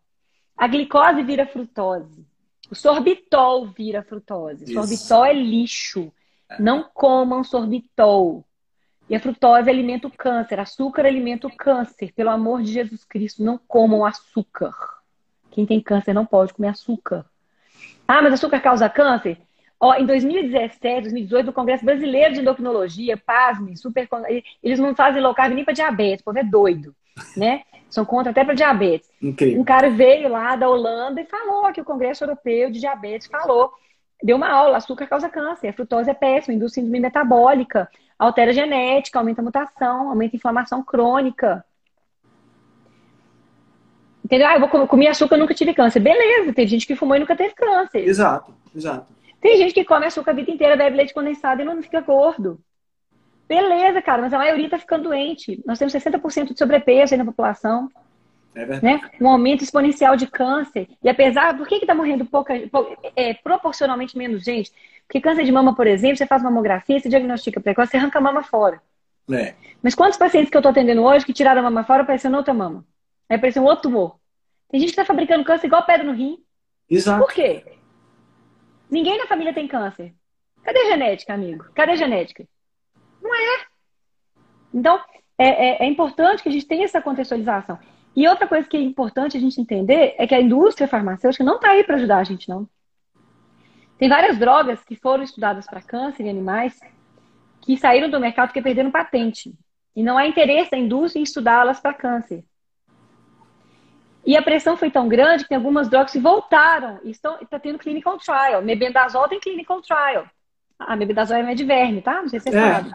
A glicose vira frutose. O sorbitol vira frutose. Isso. Sorbitol é lixo. Não comam sorbitol. E a frutose alimenta o câncer. Açúcar alimenta o câncer. Pelo amor de Jesus Cristo, não comam açúcar. Quem tem câncer não pode comer açúcar. Ah, mas açúcar causa câncer? Ó, em 2017, 2018, no Congresso Brasileiro de Endocrinologia, pasme, super, eles não fazem low carb nem para diabetes, o povo é doido, né? São contra até para diabetes. Incrível. Um cara veio lá da Holanda e falou que o Congresso Europeu de Diabetes falou. Deu uma aula, açúcar causa câncer, a frutose é péssima, induz síndrome metabólica, altera a genética, aumenta a mutação, aumenta a inflamação crônica. Entendeu? Ah, eu vou comer açúcar, nunca tive câncer. Beleza, tem gente que fumou e nunca teve câncer. Exato, exato. Tem gente que come açúcar a vida inteira, bebe leite condensado e não fica gordo. Beleza, cara, mas a maioria tá ficando doente. Nós temos 60% de sobrepeso aí na população. É verdade. Né? Um aumento exponencial de câncer. E apesar, por que está morrendo pouca, é, proporcionalmente menos gente? Porque câncer de mama, por exemplo, você faz mamografia, você diagnostica precoce, você arranca a mama fora. É. Mas quantos pacientes que eu estou atendendo hoje que tiraram a mama fora apareceu outra mama? Aí apareceu um outro tumor. Tem gente que está fabricando câncer igual pedra no rim. Exato. Por quê? Ninguém na família tem câncer. Cadê genética, amigo? Cadê genética? Não é. Então, é, é, é, importante que a gente tenha essa contextualização. E outra coisa que é importante a gente entender é que a indústria farmacêutica não está aí para ajudar a gente, não. Tem várias drogas que foram estudadas para câncer em animais que saíram do mercado porque perderam patente. E não há interesse da indústria em estudá-las para câncer. E a pressão foi tão grande que tem algumas drogas que voltaram e estão está tendo clinical trial. Mebendazol tem clinical trial. A mebendazol é verme, tá? Não sei se você é. sabe.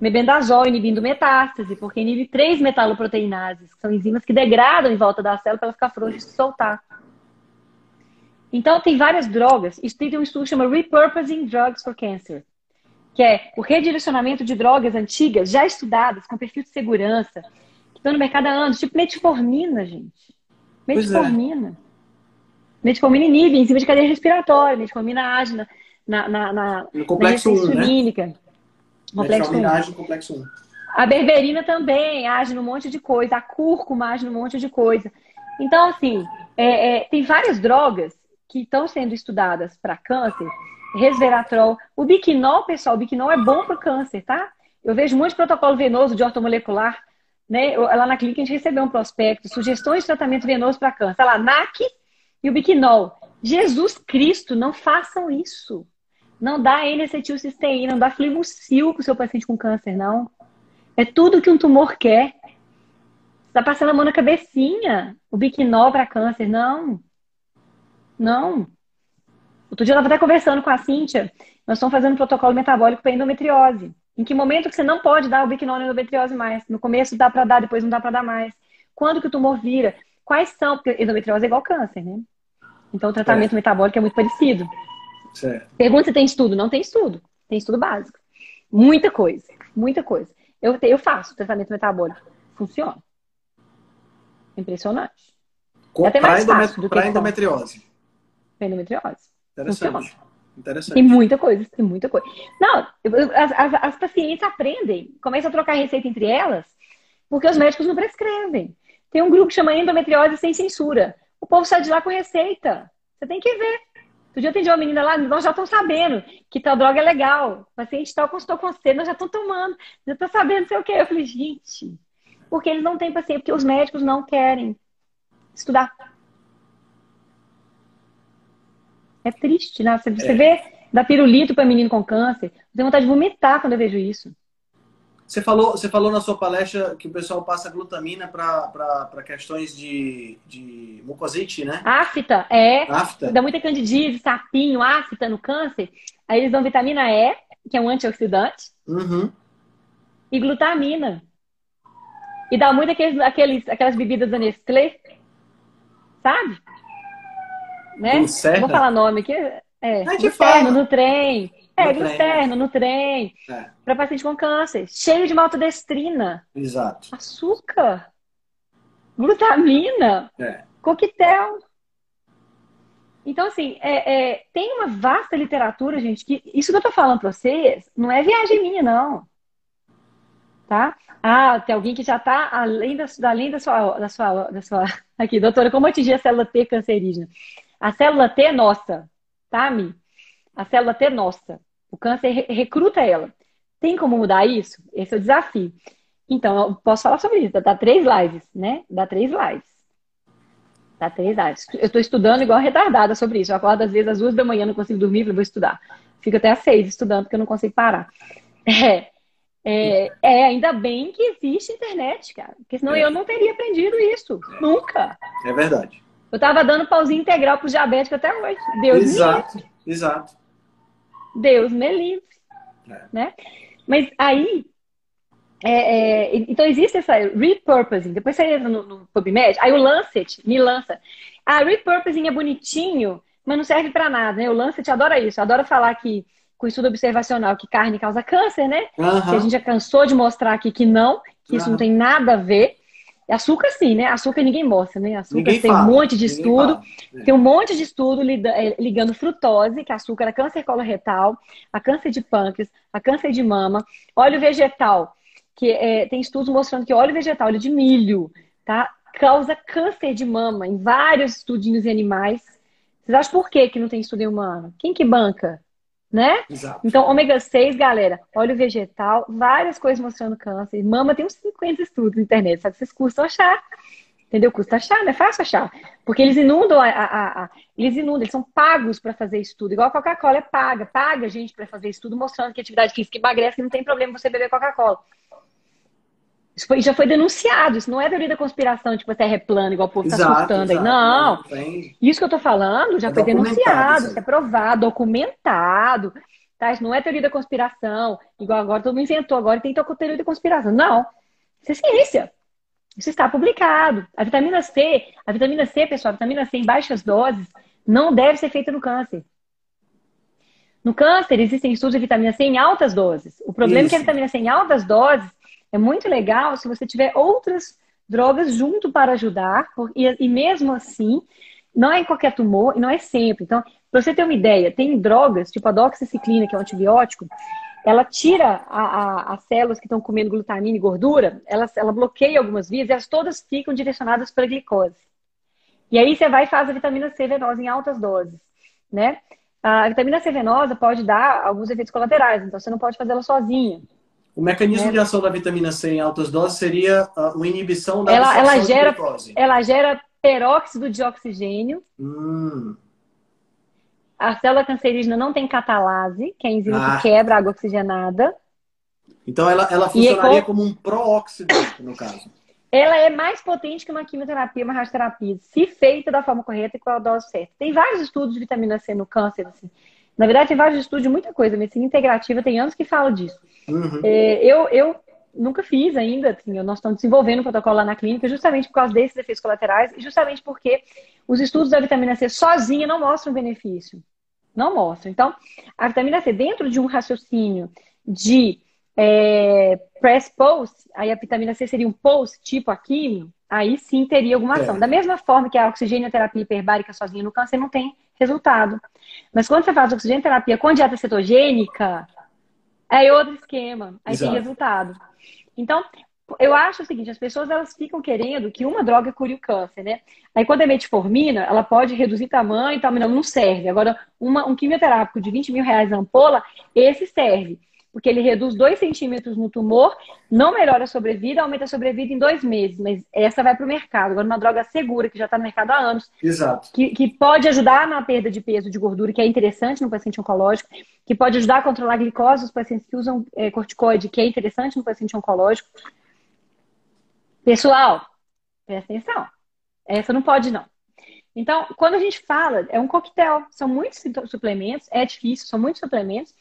Mebendazol inibindo metástase, porque inibe três metaloproteinases, que são enzimas que degradam em volta da célula para ela ficar frouxa e se soltar. Então, tem várias drogas. Isso tem um estudo que chama Repurposing Drugs for Cancer, que é o redirecionamento de drogas antigas, já estudadas, com perfil de segurança, estão no mercado há anos, tipo metformina, gente. Metformina. É. Metformina inibe enzima de cadeia respiratória, metformina age na, na, na, na, no complexo na 1, insulínica. Né? Complexo 1. age no complexo 1. A berberina também age num monte de coisa, a cúrcuma age num monte de coisa. Então, assim, é, é, tem várias drogas que estão sendo estudadas para câncer, resveratrol. O biquinol, pessoal, o biquinol é bom para câncer, tá? Eu vejo muito protocolo venoso de ortomolecular, né? Lá na clínica a gente recebeu um prospecto, sugestões de tratamento venoso para câncer. Lá, NAC e o biquinol. Jesus Cristo, não façam isso. Não dá N-acetilcisteína, não dá flimucil para o seu paciente com câncer, não. É tudo que um tumor quer. Você tá passando a mão na cabecinha. O biquinol para câncer, não. Não. Outro dia eu estava até conversando com a Cíntia. Nós estamos fazendo um protocolo metabólico para endometriose. Em que momento que você não pode dar o biquinol na endometriose mais? No começo dá para dar, depois não dá para dar mais. Quando que o tumor vira? Quais são? Porque endometriose é igual câncer, né? Então o tratamento é. metabólico é muito parecido. Certo. Pergunta se tem estudo. Não tem estudo. Tem estudo básico. Muita coisa. Muita coisa. Eu, eu faço tratamento metabólico. Funciona. Impressionante. Com, é até mais fácil do que endometriose. Para endometriose. Interessante. Funciona. Interessante. Tem muita coisa, tem muita coisa. Não, as, as, as pacientes aprendem, começam a trocar receita entre elas, porque os médicos não prescrevem. Tem um grupo que chama endometriose sem censura. O povo sai de lá com receita. Você tem que ver. Outro dia eu atendi uma menina lá, nós já estamos sabendo que tal droga é legal. O paciente tal consultou com você, nós já estamos tomando, já estão sabendo sei o quê. Eu falei, gente, porque eles não têm paciente, porque os médicos não querem estudar. É triste, né? Você, você é. vê da pirulito para menino com câncer, eu tenho vontade de vomitar quando eu vejo isso. Você falou, você falou na sua palestra que o pessoal passa glutamina para questões de, de mucosite, né? Afta, é. Afta. Dá muita candidíase, sapinho, afta no câncer. Aí eles dão vitamina E, que é um antioxidante, uhum. e glutamina. E dá muito aqueles, aqueles, aquelas bebidas da Nestlé, sabe? Né? Não vou falar nome aqui. É, é no trem. É, no externo, no trem. É. Para paciente com câncer. Cheio de maltodestrina. Exato. Açúcar. Glutamina. É. Coquetel. Então, assim, é, é, tem uma vasta literatura, gente, que isso que eu tô falando para vocês não é viagem minha, não. Tá? Ah, tem alguém que já está além, da, além da, sua, da, sua, da sua. Aqui, doutora, como atingir a célula T cancerígena? A célula T é nossa, tá, Mi? A célula T é nossa. O câncer recruta ela. Tem como mudar isso? Esse é o desafio. Então, eu posso falar sobre isso. Dá três lives, né? Dá três lives. Dá três lives. Eu estou estudando igual retardada sobre isso. Eu acordo às vezes às duas da manhã, não consigo dormir, vou estudar. Fico até às seis estudando, porque eu não consigo parar. É, é, é, ainda bem que existe internet, cara. Porque senão é. eu não teria aprendido isso. Nunca. É verdade. Eu tava dando pauzinho integral pro diabético até hoje. Deus exato, me livre. Exato. Deus me livre. É. Né? Mas aí. É, é, então existe essa repurposing. Depois você entra no, no PubMed, aí o Lancet me lança. A repurposing é bonitinho, mas não serve para nada, né? O Lancet adora isso, adora falar que com estudo observacional que carne causa câncer, né? Uhum. Que a gente já cansou de mostrar aqui que não, que uhum. isso não tem nada a ver. Açúcar sim, né? Açúcar ninguém mostra, né? Açúcar ninguém tem fala. um monte de estudo. É. Tem um monte de estudo é, ligando frutose, que é açúcar a câncer coloretal, a câncer de pâncreas, a câncer de mama, óleo vegetal, que é, tem estudos mostrando que óleo vegetal, óleo de milho, tá? Causa câncer de mama em vários estudinhos em animais. Vocês acham por que, que não tem estudo em humano? Quem que banca? Né? Exato. Então, ômega 6, galera, óleo vegetal, várias coisas mostrando câncer. Mama tem uns 50 estudos na internet, que vocês custam achar. Entendeu? Custa achar, não é fácil achar. Porque eles inundam a, a, a eles inundam, eles são pagos para fazer estudo. Igual a Coca-Cola é paga, paga a gente para fazer estudo mostrando que atividade física emagrece, que não tem problema você beber Coca-Cola. Isso foi, já foi denunciado, isso não é teoria da conspiração, tipo, a terra é plana, igual o povo está surtando aí. Não. Isso que eu tô falando já é foi denunciado, isso é provado, documentado. Tá? Isso não é teoria da conspiração, igual agora todo mundo inventou, agora tem teoria da conspiração. Não. Isso é ciência. Isso está publicado. A vitamina C, a vitamina C, pessoal, a vitamina C em baixas doses não deve ser feita no câncer. No câncer, existem estudos de vitamina C em altas doses. O problema Isso. é que a vitamina C em altas doses é muito legal se você tiver outras drogas junto para ajudar, e, e mesmo assim, não é em qualquer tumor e não é sempre. Então, para você ter uma ideia, tem drogas, tipo a doxiciclina, que é um antibiótico, ela tira a, a, as células que estão comendo glutamina e gordura, ela, ela bloqueia algumas vias e elas todas ficam direcionadas para a glicose. E aí você vai e faz a vitamina C venosa em altas doses, né? A vitamina C venosa pode dar alguns efeitos colaterais, então você não pode fazê-la sozinha. O mecanismo é. de ação da vitamina C em altas doses seria ah, uma inibição da ela, ela gera, de glicose. Ela gera peróxido de oxigênio. Hum. A célula cancerígena não tem catalase, que é a enzima ah. que quebra a água oxigenada. Então ela, ela funcionaria como um pró-oxidante, no caso. Ela é mais potente que uma quimioterapia, uma radioterapia, se feita da forma correta e com a dose certa. Tem vários estudos de vitamina C no câncer, assim. Na verdade, tem vários estudos de muita coisa. Medicina integrativa tem anos que fala disso. Uhum. É, eu, eu nunca fiz ainda, assim, nós estamos desenvolvendo o protocolo lá na clínica justamente por causa desses efeitos colaterais e justamente porque os estudos da vitamina C sozinha não mostram benefício. Não mostram. Então, a vitamina C, dentro de um raciocínio de é, press-post, aí a vitamina C seria um post, tipo a quimio, aí sim teria alguma ação. É. Da mesma forma que a oxigenoterapia hiperbárica sozinha no câncer não tem resultado. Mas quando você faz oxigênio terapia com dieta cetogênica, é outro esquema, aí Exato. tem resultado. Então, eu acho o seguinte, as pessoas elas ficam querendo que uma droga cure o câncer, né? Aí quando é metformina, ela pode reduzir tamanho e tal, mas não, não serve. Agora, uma, um quimioterápico de 20 mil reais a ampola, esse serve. Porque ele reduz 2 centímetros no tumor, não melhora a sobrevida, aumenta a sobrevida em dois meses. Mas essa vai para o mercado. Agora, uma droga segura, que já está no mercado há anos. Exato. Que, que pode ajudar na perda de peso, de gordura, que é interessante no paciente oncológico. Que pode ajudar a controlar a glicose dos pacientes que usam é, corticoide, que é interessante no paciente oncológico. Pessoal, presta atenção. Essa não pode, não. Então, quando a gente fala, é um coquetel, são muitos suplementos, é difícil, são muitos suplementos,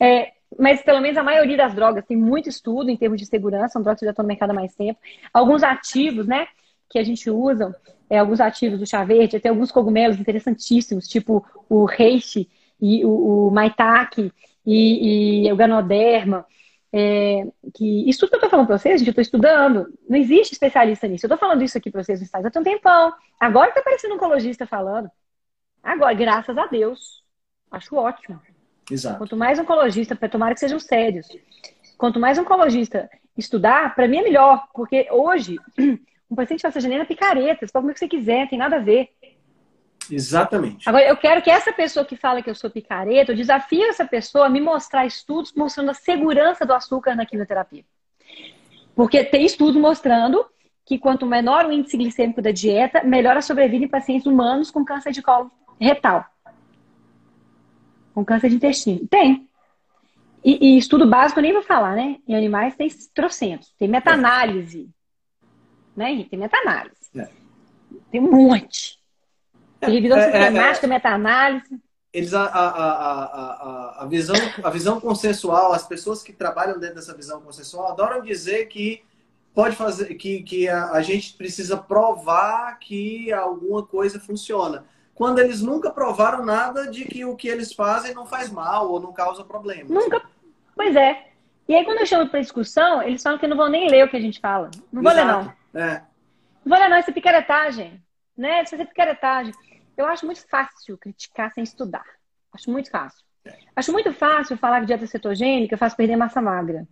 é, mas pelo menos a maioria das drogas tem muito estudo em termos de segurança, são drogas que já estão no mercado há mais tempo. Alguns ativos, né, que a gente usa, é, alguns ativos do chá verde, tem alguns cogumelos interessantíssimos, tipo o reishi e o, o maitake e, e o ganoderma, é, que isso tudo que eu tô falando pra vocês, gente, eu tô estudando. Não existe especialista nisso. Eu tô falando isso aqui pra vocês no há um tempão. Agora tá aparecendo um oncologista falando. Agora, graças a Deus. Acho ótimo. Exato. Quanto mais oncologista, para tomar que sejam sérios. Quanto mais oncologista estudar, para mim é melhor. Porque hoje, um paciente faz janela picareta, você pode comer o que você quiser, tem nada a ver. Exatamente. Agora, eu quero que essa pessoa que fala que eu sou picareta, eu desafio essa pessoa a me mostrar estudos mostrando a segurança do açúcar na quimioterapia. Porque tem estudos mostrando que quanto menor o índice glicêmico da dieta, melhor a sobrevida em pacientes humanos com câncer de colo retal. Com câncer de intestino. Tem. E, e estudo básico nem vou falar, né? Em animais tem trocentos. Tem meta-análise. Né? Tem meta-análise. É. Tem um monte. Revisão é, sistemática, é, é, meta-análise. Eles, a, a, a, a, visão, a visão consensual, as pessoas que trabalham dentro dessa visão consensual adoram dizer que pode fazer que, que a gente precisa provar que alguma coisa funciona. Quando eles nunca provaram nada de que o que eles fazem não faz mal ou não causa problemas. Nunca. Pois é. E aí, quando eu chamo para discussão, eles falam que não vão nem ler o que a gente fala. Não vou Exato. ler, não. É. Não vou ler, não. Isso é picaretagem. Né? Isso é picaretagem. Eu acho muito fácil criticar sem estudar. Acho muito fácil. É. Acho muito fácil falar que dieta cetogênica faz perder massa magra.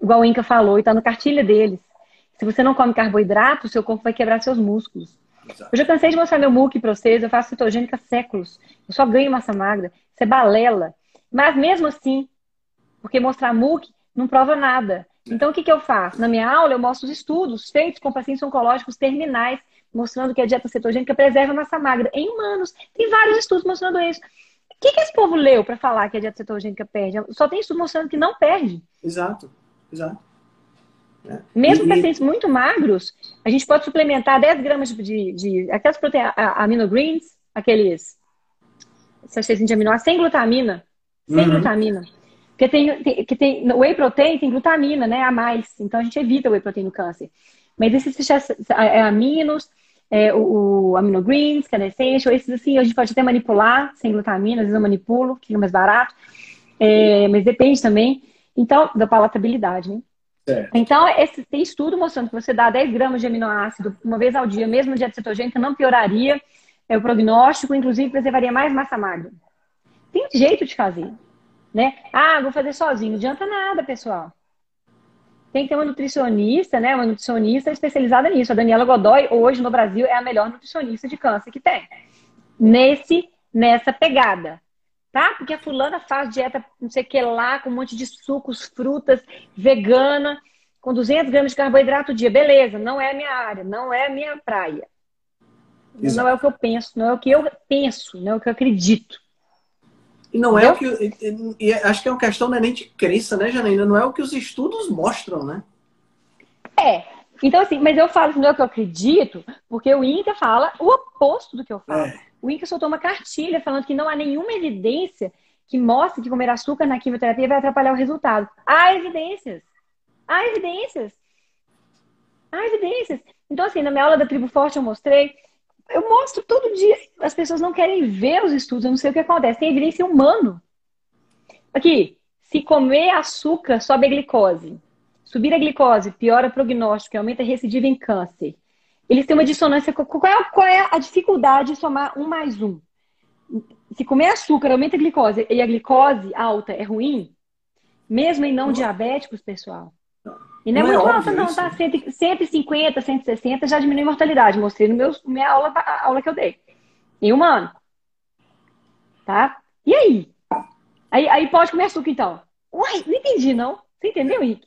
Igual o Inca falou, e está no cartilha deles. Se você não come carboidrato, seu corpo vai quebrar seus músculos. Exato. Eu já cansei de mostrar meu muque para vocês, eu faço cetogênica há séculos. Eu só ganho massa magra. Isso é balela. Mas mesmo assim, porque mostrar muque não prova nada. É. Então, o que, que eu faço? Na minha aula, eu mostro os estudos feitos com pacientes oncológicos terminais mostrando que a dieta cetogênica preserva a massa magra em humanos. Tem vários estudos mostrando isso. O que, que esse povo leu para falar que a dieta cetogênica perde? Só tem estudo mostrando que não perde. Exato, exato. É. Mesmo e, pacientes muito magros, a gente pode suplementar 10 gramas de, de aquelas proteínas aminogreens, aqueles de aminoácidos sem glutamina. Sem uhum. glutamina. Porque tem, tem, que tem, whey protein tem glutamina, né? A mais. Então a gente evita o whey protein no câncer. Mas esses é, aminos, é, o, o aminogreens, que é essential, esses assim a gente pode até manipular sem glutamina, às vezes eu manipulo, fica mais barato. É, mas depende também, então, da palatabilidade, né? É. Então, esse, tem estudo mostrando que você dá 10 gramas de aminoácido uma vez ao dia, mesmo dieta cetogênica, não pioraria é, o prognóstico, inclusive preservaria mais massa magra. Tem jeito de fazer, né? Ah, vou fazer sozinho. Não adianta nada, pessoal tem que ter uma nutricionista, né? Uma nutricionista especializada nisso. A Daniela Godoy, hoje no Brasil, é a melhor nutricionista de câncer que tem. Nesse, nessa pegada. Tá? Porque a fulana faz dieta, não sei o que lá, com um monte de sucos, frutas, vegana, com 200 gramas de carboidrato dia. Beleza, não é a minha área, não é a minha praia. Exato. Não é o que eu penso, não é o que eu penso, não é o que eu acredito. E não é o que. E, e, acho que é uma questão não é nem de crença, né, Janaína? Não é o que os estudos mostram, né? É. Então, assim, mas eu falo que não é o que eu acredito, porque o INCA fala o oposto do que eu falo. É. O INCA soltou uma cartilha falando que não há nenhuma evidência que mostre que comer açúcar na quimioterapia vai atrapalhar o resultado. Há evidências. Há evidências. Há evidências. Então, assim, na minha aula da Tribo Forte eu mostrei eu mostro todo dia. As pessoas não querem ver os estudos, eu não sei o que acontece. Tem evidência humana. Aqui, se comer açúcar, sobe a glicose. Subir a glicose piora o prognóstico e aumenta a recidiva em câncer. Eles têm uma dissonância. Qual é, qual é a dificuldade de somar um mais um? se comer açúcar aumenta a glicose e a glicose alta é ruim, mesmo em não, diabéticos, pessoal. E não, é não é muito alta, não, tá? 150, 160 já diminui a mortalidade. Mostrei no meu minha aula, aula que eu dei. Em um ano. Tá? E aí? Aí, aí pode comer açúcar, então. Uai, não entendi, não. Você entendeu, Rick?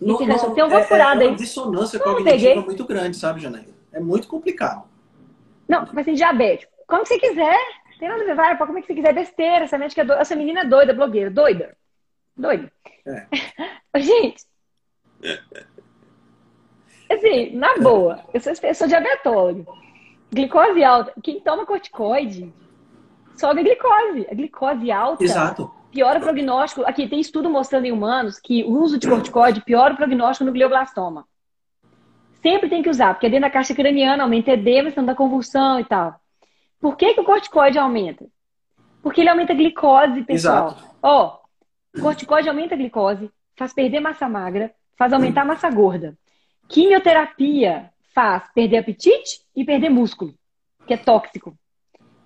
Não, não, tem uma é, furada é, é uma dissonância não, cognitiva muito grande, sabe, Janaína? É muito complicado. Não, mas assim, diabético. Como você quiser. Tem nada a ver, vai, pode comer o que você quiser, besteira. Essa, médica é essa menina é doida, blogueira, doida. Doida. É. Gente. Assim, na boa, eu sou, eu sou diabetólogo. Glicose alta. Quem toma corticoide sobe a glicose. A glicose alta Exato. Piora o prognóstico. Aqui tem estudo mostrando em humanos que o uso de corticoide piora o prognóstico no glioblastoma. Sempre tem que usar, porque é dentro da caixa craniana aumenta edema, estando da convulsão e tal. Por que, que o corticoide aumenta? Porque ele aumenta a glicose, pessoal. Ó, oh, corticoide aumenta a glicose, faz perder massa magra, faz aumentar a massa gorda. Quimioterapia faz perder apetite e perder músculo, que é tóxico.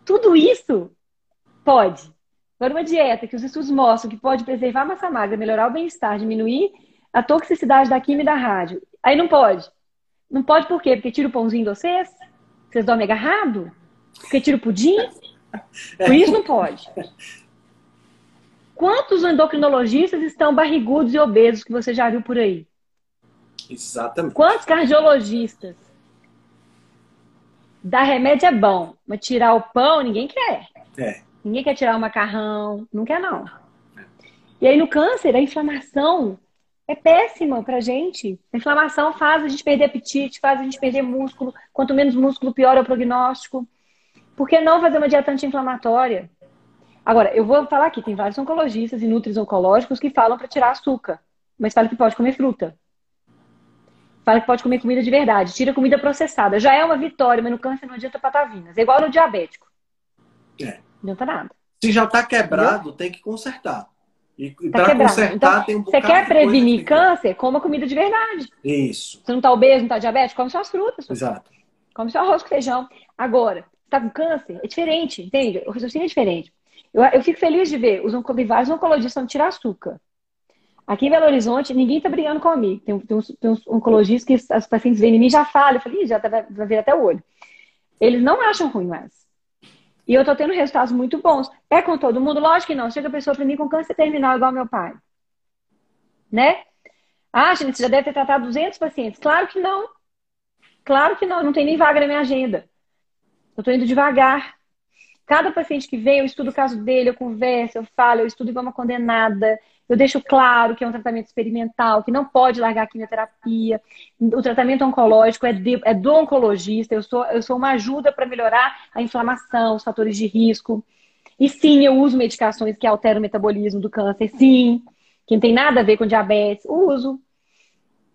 Tudo isso pode. Agora, uma dieta que os estudos mostram que pode preservar a massa magra, melhorar o bem-estar, diminuir a toxicidade da química e da rádio. Aí não pode. Não pode por quê? Porque tira o pãozinho de vocês? Vocês dormem agarrado? Porque tira o pudim? Por isso não pode. Quantos endocrinologistas estão barrigudos e obesos que você já viu por aí? Exatamente. Quantos cardiologistas? Dar remédio é bom, mas tirar o pão ninguém quer. É. Ninguém quer tirar o macarrão, não quer não. E aí no câncer, a inflamação é péssima pra gente. A inflamação faz a gente perder apetite, faz a gente perder músculo. Quanto menos músculo, pior é o prognóstico. Por que não fazer uma dieta anti-inflamatória? Agora, eu vou falar aqui, tem vários oncologistas e nutris oncológicos que falam para tirar açúcar, mas falam que pode comer fruta. Fala que pode comer comida de verdade. Tira comida processada. Já é uma vitória, mas no câncer não adianta patavinas. É igual no diabético. É. Não adianta nada. Se já está quebrado, Entendeu? tem que consertar. E tá para consertar então, tem um Você quer prevenir câncer? Coma comida de verdade. Isso. Você não está obeso, não está diabético? Come só as frutas. Exato. Come só arroz com feijão. Agora, está com câncer? É diferente, entende? O raciocínio é diferente. Eu, eu fico feliz de ver os vários oncologistas não tirar açúcar. Aqui em Belo Horizonte, ninguém está brigando comigo. Tem, tem, uns, tem uns oncologistas que as pacientes vêm em mim e já falam. Eu falei, já tá, vai, vai ver até o olho. Eles não acham ruim mais. E eu estou tendo resultados muito bons. É com todo mundo? Lógico que não. Chega a pessoa para mim com câncer terminal igual meu pai. Né? Ah, gente, você já deve ter tratado 200 pacientes. Claro que não. Claro que não. Não tem nem vaga na minha agenda. Eu estou indo devagar. Cada paciente que vem, eu estudo o caso dele, eu converso, eu falo, eu estudo igual uma condenada. Eu deixo claro que é um tratamento experimental, que não pode largar a quimioterapia. O tratamento oncológico é, de, é do oncologista. Eu sou, eu sou uma ajuda para melhorar a inflamação, os fatores de risco. E sim, eu uso medicações que alteram o metabolismo do câncer, sim. Que não tem nada a ver com diabetes. Uso.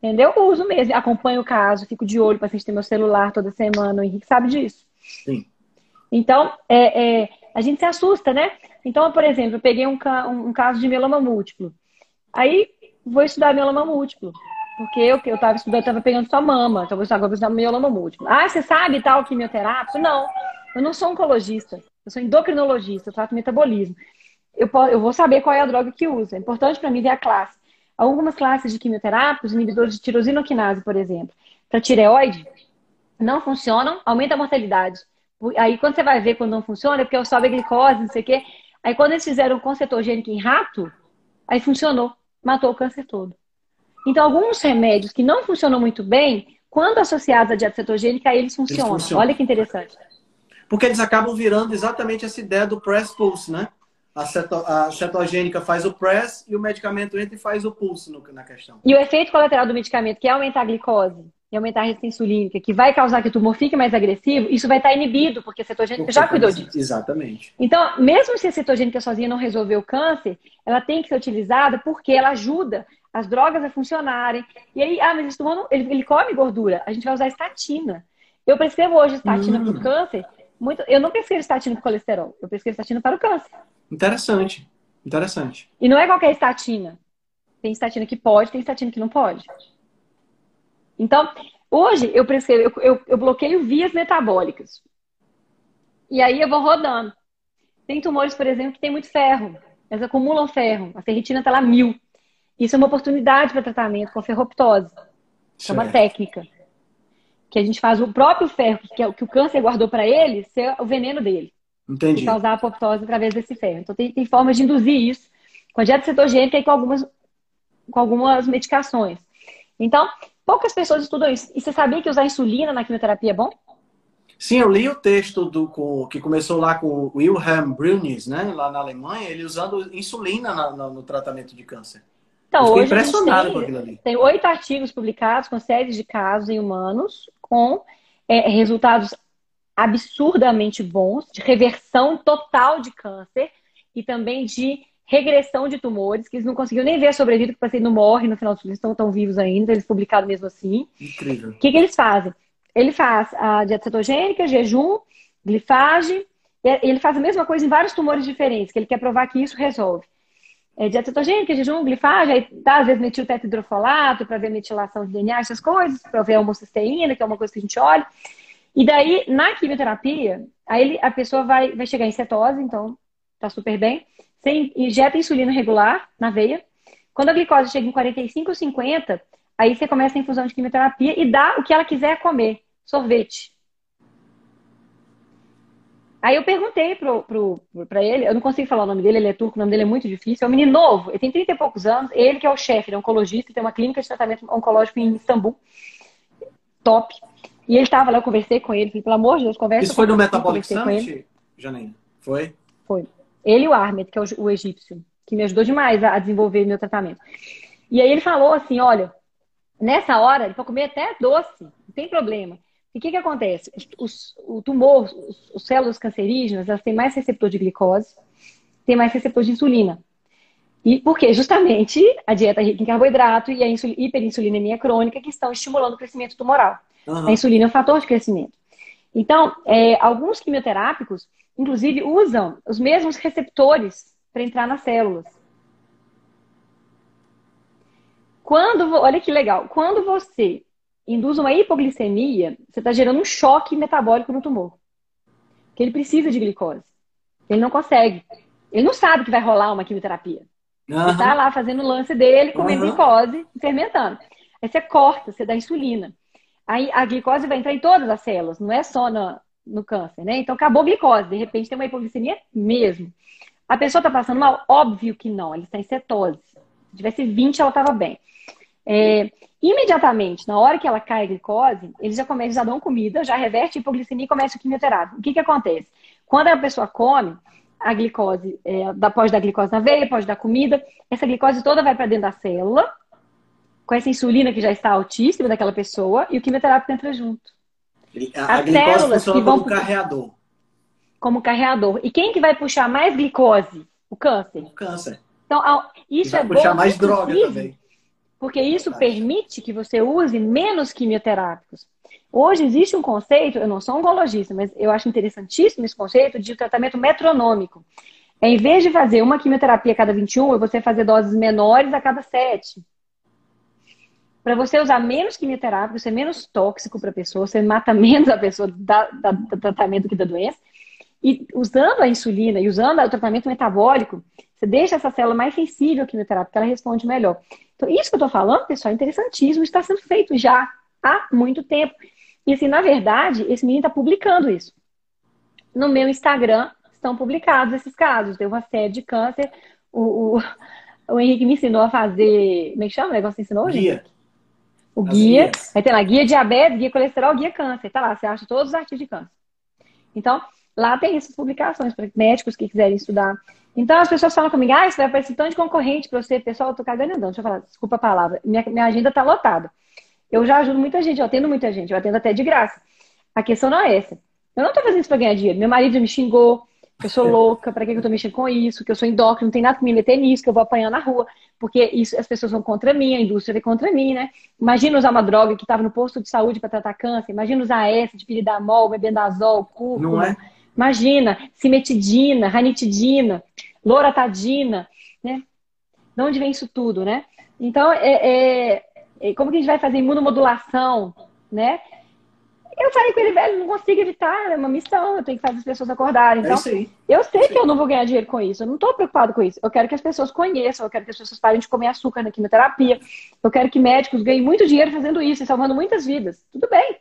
Entendeu? Uso mesmo. Acompanho o caso, fico de olho, o paciente tem meu celular toda semana. O Henrique sabe disso. Sim. Então, é, é, a gente se assusta, né? Então, por exemplo, eu peguei um, um, caso de mieloma múltiplo. Aí, vou estudar mieloma múltiplo. Porque eu estava estudando, estava pegando sua mama, então agora vou estudar mieloma múltiplo. Ah, você sabe tal quimioterapia? Não, eu não sou oncologista, eu sou endocrinologista, eu trato metabolismo. Eu, eu vou saber qual é a droga que usa. É importante para mim ver a classe. Algumas classes de quimioterápicos, inibidores de tirosinoquinase, por exemplo, para tireoide, não funcionam, aumenta a mortalidade. Aí quando você vai ver quando não funciona, é porque sobe a glicose, não sei o quê. Aí quando eles fizeram com cetogênico em rato, aí funcionou, matou o câncer todo. Então alguns remédios que não funcionam muito bem, quando associados à dieta cetogênica, aí eles funcionam. Eles funcionam. Olha que interessante. Porque eles acabam virando exatamente essa ideia do press pulse, né? A, ceto, a cetogênica faz o press e o medicamento entra e faz o pulse no, na questão. E o efeito colateral do medicamento, que é aumentar a glicose, e aumentar a resistência insulínica, que vai causar que o tumor fique mais agressivo, isso vai estar inibido, porque a cetogênica já cuidou disso. Exatamente. Então, mesmo se a cetogênica sozinha não resolver o câncer, ela tem que ser utilizada porque ela ajuda as drogas a funcionarem. E aí, ah, mas esse tumor, ele, ele come gordura. A gente vai usar estatina. Eu prescrevo hoje estatina hum. para o câncer. Muito, eu não prescrevo estatina para colesterol. Eu prescrevo estatina para o câncer. Interessante. Interessante. E não é qualquer estatina. Tem estatina que pode, tem estatina que não pode. Então, hoje eu prescrevo, eu, eu, eu bloqueio vias metabólicas. E aí eu vou rodando. Tem tumores, por exemplo, que tem muito ferro. Eles acumulam ferro. A ferritina está lá mil. Isso é uma oportunidade para tratamento com ferroptose. É uma técnica. Que a gente faz o próprio ferro, que, é o que o câncer guardou para ele, ser o veneno dele. Entendi. E causar apoptose através desse ferro. Então, tem, tem formas de induzir isso com a dieta cetogênica e com algumas, com algumas medicações. Então, poucas pessoas estudam isso. E você sabia que usar insulina na quimioterapia é bom? Sim, eu li o texto do que começou lá com o Wilhelm Brünis, né, lá na Alemanha, ele usando insulina na, na, no tratamento de câncer. Então, eu hoje impressionado tem, com aquilo ali. Tem oito artigos publicados com séries de casos em humanos com é, resultados absurdamente bons de reversão total de câncer e também de regressão de tumores, que eles não conseguiram nem ver a sobrevida, que o paciente não morre no final do eles estão tão vivos ainda, eles publicaram mesmo assim. Incrível. O que, que eles fazem? Ele faz a dieta cetogênica, jejum, glifagem, ele faz a mesma coisa em vários tumores diferentes, que ele quer provar que isso resolve. É, dieta cetogênica, jejum, glifagem, aí dá às vezes metil tetrahidrofolato para ver metilação de DNA, essas coisas, para ver a homocisteína, que é uma coisa que a gente olha. E daí, na quimioterapia, aí ele, a pessoa vai, vai chegar em cetose, então tá super bem. Você injeta insulina regular na veia. Quando a glicose chega em 45 ou 50, aí você começa a infusão de quimioterapia e dá o que ela quiser comer. Sorvete. Aí eu perguntei pro, pro, pra ele, eu não consigo falar o nome dele, ele é turco, o nome dele é muito difícil. É um menino novo, ele tem 30 e poucos anos, ele que é o chefe, ele é oncologista, tem uma clínica de tratamento oncológico em Istambul. Top. E ele estava lá, eu conversei com ele, falei, pelo amor de Deus, conversa Isso foi no Metabolic Summit, Janaína? Foi? Foi. Ele e o Ahmed, que é o, o egípcio, que me ajudou demais a, a, desenvolver meu tratamento. E aí ele falou assim, olha, nessa hora, ele pode comer até doce, não tem problema. E o que, que acontece? Os, o tumor, os, os células cancerígenas, elas têm mais receptor de glicose, têm mais receptor de insulina. E porque justamente a dieta rica em carboidrato e a hiperinsulinemia crônica que estão estimulando o crescimento tumoral. Uhum. A insulina é um fator de crescimento. Então, é, alguns quimioterápicos, inclusive, usam os mesmos receptores para entrar nas células. Quando, olha que legal, quando você induz uma hipoglicemia, você está gerando um choque metabólico no tumor. Porque ele precisa de glicose. Ele não consegue. Ele não sabe que vai rolar uma quimioterapia. Uhum. Ele está lá fazendo o lance dele, comendo uhum. glicose, fermentando. Aí você corta, você dá insulina. Aí a glicose vai entrar em todas as células, não é só no, no câncer, né? Então acabou a glicose, de repente tem uma hipoglicemia mesmo. A pessoa está passando mal? Óbvio que não, ela está em cetose. Se tivesse 20, ela estava bem. É, imediatamente, na hora que ela cai a glicose, eles já começam, já dão comida, já reverte a hipoglicemia e começa a quimioterapia. O que, que acontece? Quando a pessoa come, a glicose, é, pode dar glicose na veia, pode dar comida, essa glicose toda vai para dentro da célula, com essa insulina que já está altíssima daquela pessoa e o quimioterápico entra junto. A, a células que vão como carreador. Como carreador. E quem que vai puxar mais glicose? O câncer. O câncer. Então, isso vai é puxar bom, mais droga também. Porque isso Verdade. permite que você use menos quimioterápicos. Hoje existe um conceito, eu não sou oncologista, mas eu acho interessantíssimo esse conceito de tratamento metronômico. É, em vez de fazer uma quimioterapia a cada 21, é você fazer doses menores a cada 7 para você usar menos quimioterapia, ser menos tóxico para a pessoa, você mata menos a pessoa da, da, do tratamento que da doença. E usando a insulina e usando o tratamento metabólico, você deixa essa célula mais sensível à quimioterapia, porque ela responde melhor. Então, isso que eu estou falando, pessoal, é interessantíssimo, está sendo feito já há muito tempo. E assim, na verdade, esse menino está publicando isso. No meu Instagram estão publicados esses casos. Deu uma série de câncer. O, o, o Henrique me ensinou a fazer. Como é que chama o negócio ensinou, Guia. Gente? O As guia. Guias. Aí tem lá, guia diabetes, guia colesterol, guia câncer. Tá lá, você acha todos os artigos de câncer. Então, lá tem essas publicações para médicos que quiserem estudar. Então, as pessoas falam comigo, ah, isso vai aparecer tanto de concorrente para você. Pessoal, eu tô cagando andando. Deixa eu falar, desculpa a palavra. Minha, minha agenda tá lotada. Eu já ajudo muita gente, eu atendo muita gente, eu atendo até de graça. A questão não é essa. Eu não tô fazendo isso para ganhar dinheiro. Meu marido me xingou, eu sou louca, para que eu tô mexendo com isso, que eu sou endócrino, não tem nada que me meter nisso, que eu vou apanhar na rua, porque isso, as pessoas vão contra mim, a indústria vem contra mim, né? Imagina usar uma droga que estava no posto de saúde para tratar câncer, imagina usar essa de piridamol, bebendazol, cúrcuma. Não é? Imagina, cimetidina, ranitidina, loratadina, né? De onde vem isso tudo, né? Então, é, é, é como que a gente vai fazer imunomodulação, né? Eu falei com ele, velho, não consigo evitar, é uma missão, eu tenho que fazer as pessoas acordarem. É então, é eu sei que eu não vou ganhar dinheiro com isso, eu não estou preocupado com isso. Eu quero que as pessoas conheçam, eu quero que as pessoas parem de comer açúcar na quimioterapia, eu quero que médicos ganhem muito dinheiro fazendo isso e salvando muitas vidas. Tudo bem.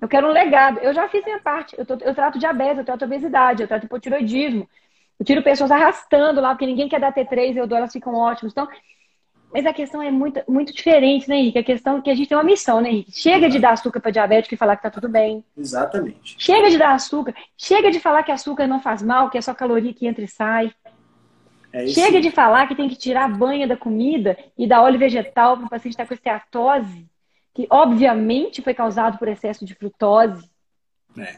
Eu quero um legado. Eu já fiz minha parte. Eu, tô, eu trato diabetes, eu trato obesidade, eu trato hipotiroidismo. Eu tiro pessoas arrastando lá, porque ninguém quer dar T3, eu dou, elas ficam ótimas. Então, mas a questão é muito, muito diferente, né, Henrique? A questão é que a gente tem uma missão, né, Henrique? Chega de dar açúcar para diabético e falar que tá tudo bem. Exatamente. Chega de dar açúcar. Chega de falar que açúcar não faz mal, que é só caloria que entra e sai. É Chega de falar que tem que tirar a banha da comida e dar óleo vegetal para o paciente estar com esteatose, que obviamente foi causado por excesso de frutose. É.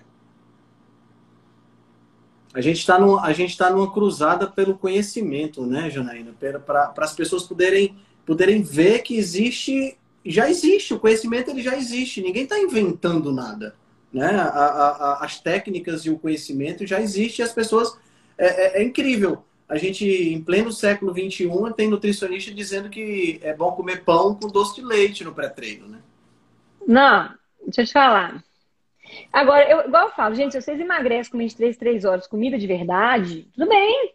A gente está tá numa cruzada pelo conhecimento, né, Janaína? Para as pessoas poderem, poderem ver que existe, já existe, o conhecimento ele já existe, ninguém está inventando nada. Né? A, a, a, as técnicas e o conhecimento já existem e as pessoas. É, é, é, incrível. A gente, em pleno século XXI, tem nutricionista dizendo que é bom comer pão com doce de leite no pré-treino, né? Não, deixa eu te falar. Agora, eu, igual eu falo, gente, se vocês emagrecem com 23, 3 horas comida de verdade, tudo bem.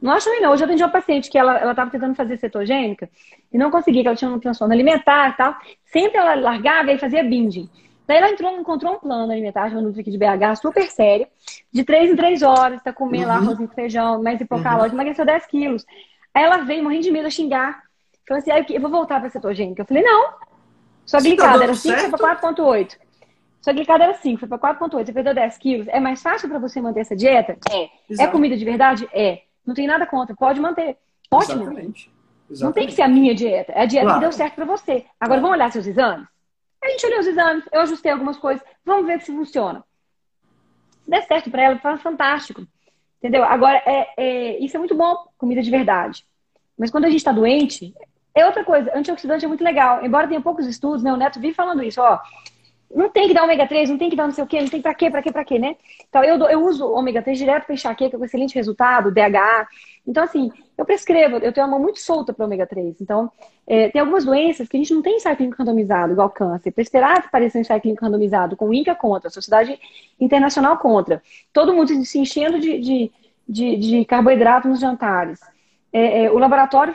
Não acho ruim, não. Hoje eu atendi uma paciente que ela estava tentando fazer cetogênica e não conseguia, que ela tinha um transtorno alimentar e tal. Sempre ela largava e fazia binging. Daí ela entrou, encontrou um plano alimentar, uma Nutri aqui de BH, super sério, de 3 em 3 horas, tá comendo uhum. lá arroz com feijão, mais hipocalórico, uhum. emagreceu 10 quilos. Aí ela veio morrendo de medo a xingar. Falou assim, ah, eu vou voltar pra cetogênica. Eu falei, não. Sua glicada tá era 5 para 4,8. Sua glicada era 5, foi para 4,8, você perdeu 10 quilos. É mais fácil para você manter essa dieta? É. Exato. É comida de verdade? É. Não tem nada contra, pode manter. Ótimo. Exatamente. Exatamente. Não tem que ser a minha dieta, é a dieta claro. que deu certo para você. Agora, vamos olhar seus exames? A gente olhou os exames, eu ajustei algumas coisas, vamos ver se funciona. Se der certo para ela, faz fantástico. Entendeu? Agora, é, é, isso é muito bom, comida de verdade. Mas quando a gente está doente, é outra coisa. Antioxidante é muito legal. Embora tenha poucos estudos, né? O Neto vive falando isso, ó não tem que dar ômega 3, não tem que dar não sei o quê, não tem pra quê, pra quê, pra quê, né? Então, eu, eu uso ômega 3 direto para enxaqueca com excelente resultado, DHA. Então, assim, eu prescrevo, eu tenho uma mão muito solta para ômega 3. Então, é, tem algumas doenças que a gente não tem ensaio clínico randomizado, igual câncer. Para esperar aparecer um ensaio clínico randomizado, com o INCA contra, a Sociedade Internacional contra, todo mundo se enchendo de, de, de, de carboidrato nos jantares. É, é, o laboratório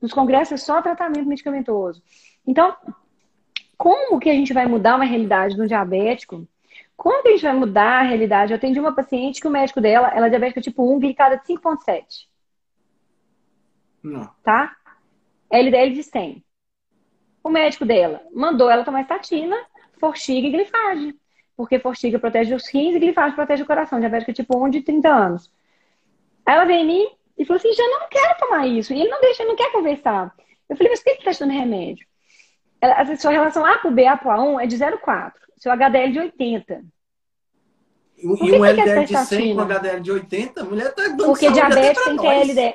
dos congressos é só tratamento medicamentoso. Então, como que a gente vai mudar uma realidade no diabético? Como que a gente vai mudar a realidade? Eu atendi uma paciente que o médico dela, ela é diabética tipo 1, glicada de 5,7. Não. Tá? LDL de 100. O médico dela mandou ela tomar estatina, forxiga e glifage. Porque forxiga protege os rins e glifage protege o coração. Diabética tipo 1 de 30 anos. Aí ela veio em mim e falou assim, já não quero tomar isso. E ele não deixa, ele não quer conversar. Eu falei, mas por que você está te dando remédio? A sua relação A para o B, A para A1 é de 0,4. Seu HDL de 80. E um LDL de 100 com HDL de 80? A mulher tá dando Porque diabético tem TLDL.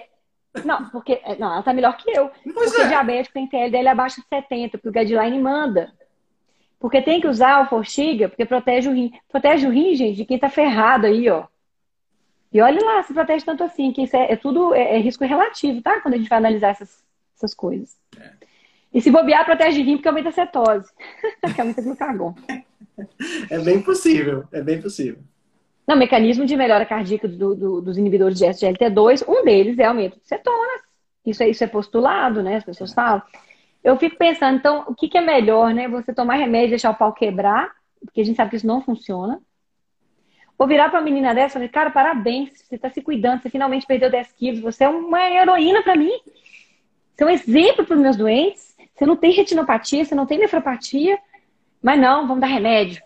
Não, porque não, ela tá melhor que eu. Pois porque é. diabético tem TLDL abaixo de 70, porque o guideline manda. Porque tem que usar o Forxiga, porque protege o rim. Protege o rim, gente, de quem tá ferrado aí, ó. E olha lá, se protege tanto assim, que isso é, é tudo é, é, risco relativo, tá? Quando a gente vai analisar essas, essas coisas. É. E se bobear, protege rim porque aumenta a cetose, que aumenta glucagon. É bem possível, é bem possível. Não, mecanismo de melhora cardíaca do, do, dos inibidores de SGLT2, um deles é aumento de cetonas. Isso é, isso é postulado, né? As pessoas falam. Eu fico pensando, então, o que, que é melhor, né? Você tomar remédio e deixar o pau quebrar, porque a gente sabe que isso não funciona. Ou virar para uma menina dessa e falar, cara, parabéns, você está se cuidando, você finalmente perdeu 10 quilos, você é uma heroína para mim. Você é um exemplo para os meus doentes. Você não tem retinopatia, você não tem nefropatia, mas não, vamos dar remédio.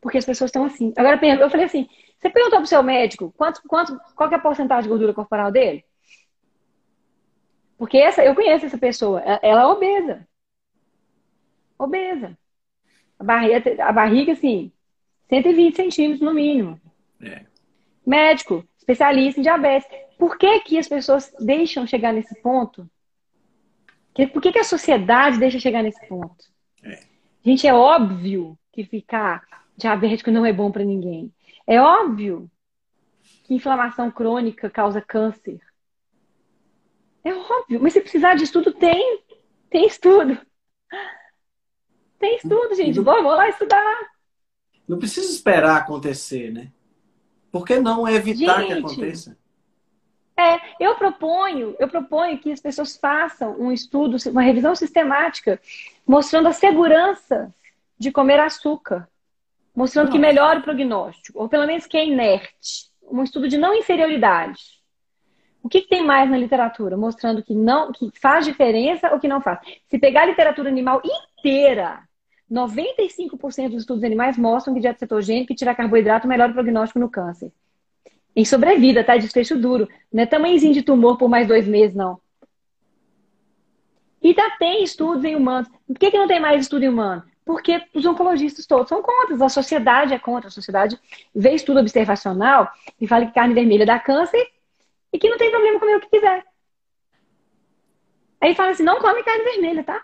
Porque as pessoas estão assim. Agora eu falei assim: você perguntou pro seu médico quanto, quanto, qual é a porcentagem de gordura corporal dele? Porque essa, eu conheço essa pessoa, ela é obesa. Obesa. A barriga, a barriga assim, 120 centímetros no mínimo. É. Médico, especialista em diabetes. Por que, que as pessoas deixam chegar nesse ponto por que, que a sociedade deixa chegar nesse ponto? É. Gente, é óbvio que ficar diabético não é bom para ninguém. É óbvio que inflamação crônica causa câncer. É óbvio. Mas se precisar de estudo, tem. Tem estudo. Tem estudo, gente. Não, vou, vou lá estudar. Não precisa esperar acontecer, né? Por que não evitar gente, que aconteça? É, eu proponho, eu proponho que as pessoas façam um estudo, uma revisão sistemática, mostrando a segurança de comer açúcar, mostrando Nossa. que melhora o prognóstico, ou pelo menos que é inerte. Um estudo de não inferioridade. O que, que, tem mais na literatura? Mostrando que não, que faz diferença ou que não faz. Se pegar a literatura animal inteira, 95% dos estudos animais mostram que dieta cetogênica e tirar carboidrato melhora o prognóstico no câncer. Em sobrevida, tá? Desfecho duro. Não é tamanhozinho de tumor por mais dois meses, não. E já tem estudos em humanos. Por que, que não tem mais estudo em humano? Porque os oncologistas todos são contra, a sociedade é contra, a sociedade vê estudo observacional e fala que carne vermelha dá câncer e que não tem problema comer o que quiser. Aí fala assim, não come carne vermelha, tá?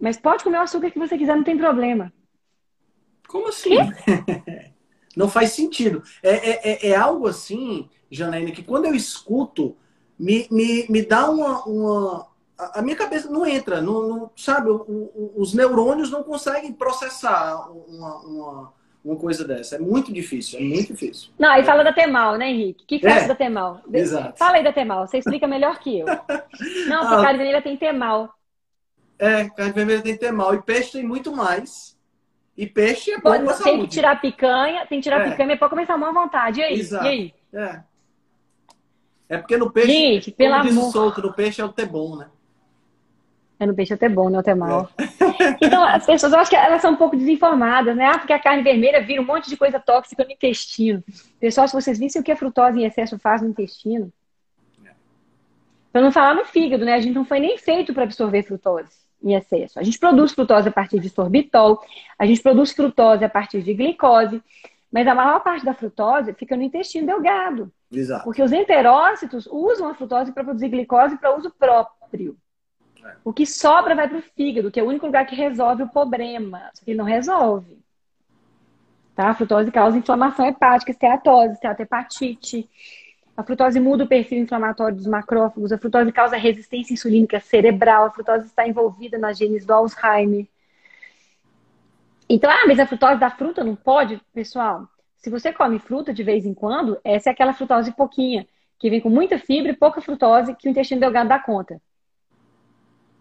Mas pode comer o açúcar que você quiser, não tem problema. Como assim? não faz sentido. É, é, é, é, algo assim, Janaína, que quando eu escuto, me, me, me dá uma, uma. A minha cabeça não entra, não, não sabe? Os neurônios não conseguem processar uma, uma uma coisa dessa. É muito difícil, é muito difícil. Não, aí fala da Temal, né, Henrique? O que, que é, da Temal? Exato. Fala aí da Temal, você explica melhor que eu. Não, porque ah, carne vermelha tem Temal. É, carne vermelha tem Temal. E peixe tem muito mais. E peixe é bom Tem saúde. que tirar picanha, tem que tirar é. picanha, mas pode comer salmão à vontade. E aí? Exato. E aí? É. É porque no peixe, Gente, pelo amor... solto, no peixe é o bom, né? É no peixe até bom, não até mal. É. Então, as pessoas, eu acho que elas são um pouco desinformadas, né? Ah, porque a carne vermelha vira um monte de coisa tóxica no intestino. Pessoal, se vocês vissem o que a frutose em excesso faz no intestino. Para não falar no fígado, né? A gente não foi nem feito para absorver frutose em excesso. A gente produz frutose a partir de sorbitol, a gente produz frutose a partir de glicose, mas a maior parte da frutose fica no intestino delgado. Exato. Porque os enterócitos usam a frutose para produzir glicose para uso próprio. O que sobra vai para o fígado, que é o único lugar que resolve o problema. Só que ele não resolve. Tá? A frutose causa inflamação hepática, esteatose, esteatohepatite. A frutose muda o perfil inflamatório dos macrófagos. A frutose causa resistência insulínica cerebral. A frutose está envolvida nas genes do Alzheimer. Então, ah, mas a frutose da fruta não pode? Pessoal, se você come fruta de vez em quando, essa é aquela frutose pouquinha, que vem com muita fibra e pouca frutose que o intestino delgado dá conta.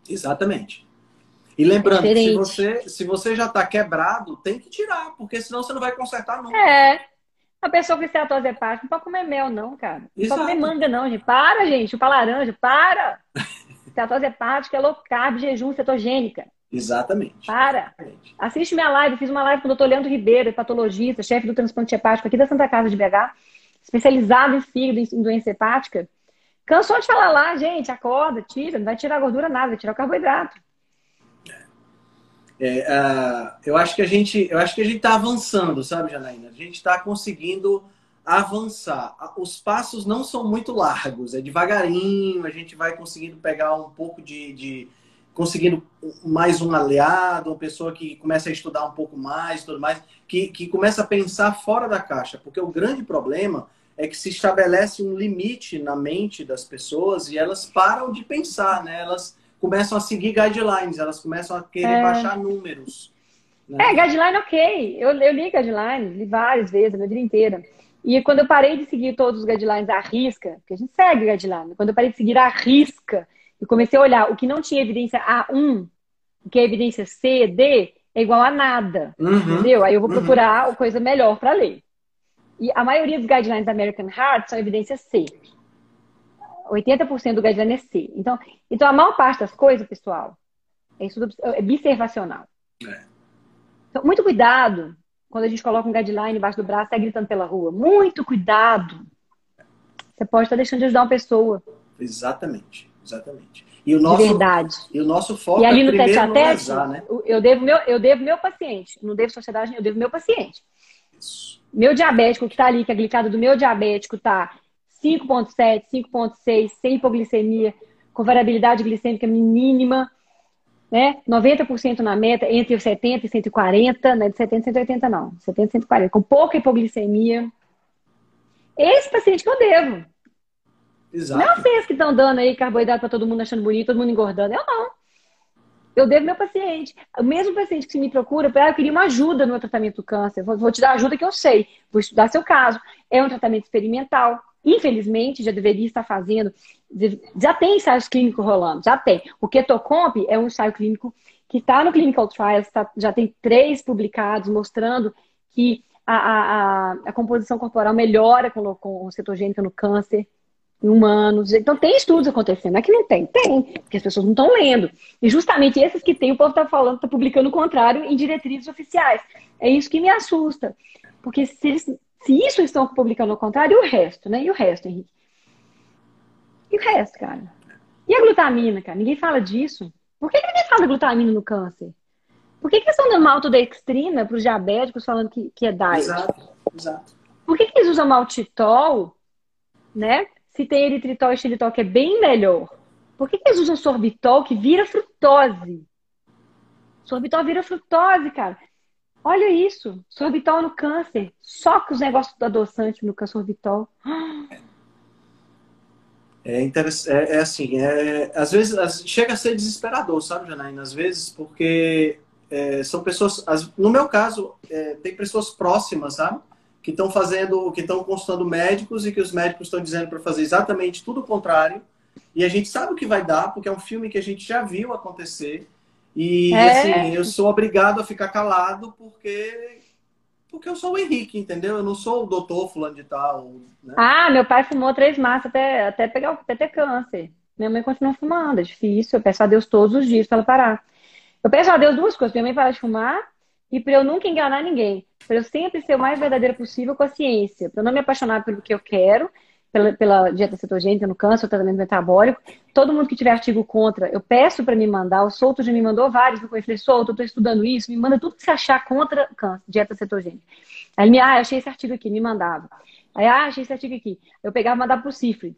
Exatamente. E lembrando, é se você, se você já está quebrado, tem que tirar, porque senão você não vai consertar nunca. É. A pessoa que esteatose hepática não pode comer mel, não, cara. Não Exato. pode comer manga, não, gente. Para, gente. Chupa laranja, para. Esteatose hepática é low carb, jejum, cetogênica. Exatamente. Para. Exatamente. Assiste minha live. Fiz uma live com o doutor Leandro Ribeiro, patologista, chefe do transplante hepático aqui da Santa Casa de BH, especializado em fígado, em doença hepática. Cansou de falar lá, gente, acorda, tira, não vai tirar gordura nada, vai tirar o carboidrato. É, uh, eu acho que a gente, eu acho que a gente está avançando, sabe, Janaína? A gente está conseguindo avançar. Os passos não são muito largos, é devagarinho. A gente vai conseguindo pegar um pouco de, de conseguindo mais um aliado, uma pessoa que começa a estudar um pouco mais, tudo mais, que, que começa a pensar fora da caixa, porque o grande problema é que se estabelece um limite na mente das pessoas e elas param de pensar, né? Elas começam a seguir guidelines, elas começam a querer é... baixar números. Né? É, guideline ok. Eu, eu li guideline, li várias vezes, a minha vida inteira. E quando eu parei de seguir todos os guidelines à risca, porque a gente segue guideline, quando eu parei de seguir à risca e comecei a olhar o que não tinha evidência A1, o que é evidência C, D, é igual a nada. Uhum, entendeu? Aí eu vou uhum. procurar uhum. coisa melhor para ler. E a maioria dos guidelines da American Heart são evidência C. 80% do guideline é C. Então, então, a maior parte das coisas, pessoal, é estudo é observacional. É. Então, muito cuidado quando a gente coloca um guideline embaixo do braço e está gritando pela rua. Muito cuidado. Você pode estar deixando de ajudar uma pessoa. Exatamente, exatamente. E o nosso, de verdade. E o nosso foco e ali é no tete a tete, né? eu devo meu, eu devo meu paciente. Não devo sociedade, eu devo meu paciente. Isso. Meu diabético que está ali, que a glicada do meu diabético está 5,7, 5,6, sem hipoglicemia, com variabilidade glicêmica mínima, né? 90% na meta, entre 70 e 140, né? De 70 e 180 não, 70 e 140, com pouca hipoglicemia. Esse paciente que eu devo. Exato. Não vocês que estão dando aí carboidrato para todo mundo achando bonito, todo mundo engordando. Eu não. eu devo meu paciente. O mesmo paciente que me procura, ah, eu queria uma ajuda no meu tratamento do câncer. Vou, vou te dar ajuda que eu sei. Vou estudar seu caso. É um tratamento experimental. Infelizmente, já deveria estar fazendo. Já tem ensaios clínicos rolando, já tem. O Ketocomp é um ensaio clínico que está no Clinical Trials, tá, já tem três publicados mostrando que a, a, a composição corporal melhora com, com cetogênica no câncer em humanos. Então, tem estudos acontecendo. Não é que não tem, tem, porque as pessoas não estão lendo. E justamente esses que tem, o povo está falando, está publicando o contrário em diretrizes oficiais. É isso que me assusta. Porque se, eles, se isso estão publicando o contrário, e o resto, né? E o resto, Henrique? E o resto, cara? E a glutamina, cara? Ninguém fala disso. Por que, que ninguém fala glutamina no câncer? Por que, que eles estão dando maltodextrina para os diabéticos falando que, que é diet? Exato, exato. Por que, que eles usam maltitol, né? se tem eritritol e xilitol, que é bem melhor, por que, que eles usam sorbitol que vira frutose? Sorbitol vira frutose, cara. Olha isso. Sorbitol no câncer. Só que os negócios do adoçante no sorbitol. É, interessante, é, é assim, é, às vezes chega a ser desesperador, sabe, Janaína? Às vezes, porque é, são pessoas, as, no meu caso, é, tem pessoas próximas, sabe? que estão fazendo, que estão consultando médicos e que os médicos estão dizendo para fazer exatamente tudo o contrário. E a gente sabe o que vai dar, porque é um filme que a gente já viu acontecer. E é. assim, eu sou obrigado a ficar calado porque porque eu sou o Henrique, entendeu? Eu não sou o doutor fulano de tal. Né? Ah, meu pai fumou três massas até, até pegar até ter câncer. Minha mãe continua fumando, é difícil. Eu peço a Deus todos os dias para ela parar. Eu peço a Deus duas coisas: minha mãe parar de fumar e para eu nunca enganar ninguém. Para eu sempre ser o mais verdadeiro possível com a ciência. Para eu não me apaixonar pelo que eu quero, pela, pela dieta cetogênica, no câncer, o tratamento metabólico. Todo mundo que tiver artigo contra, eu peço para me mandar. O Souto já me mandou vários. Eu falei, Souto, eu estou estudando isso. Me manda tudo que você achar contra câncer, dieta cetogênica. Aí ele me, ah, achei esse artigo aqui, me mandava. Aí, ah, achei esse artigo aqui. Eu pegava e mandava para o Cifre.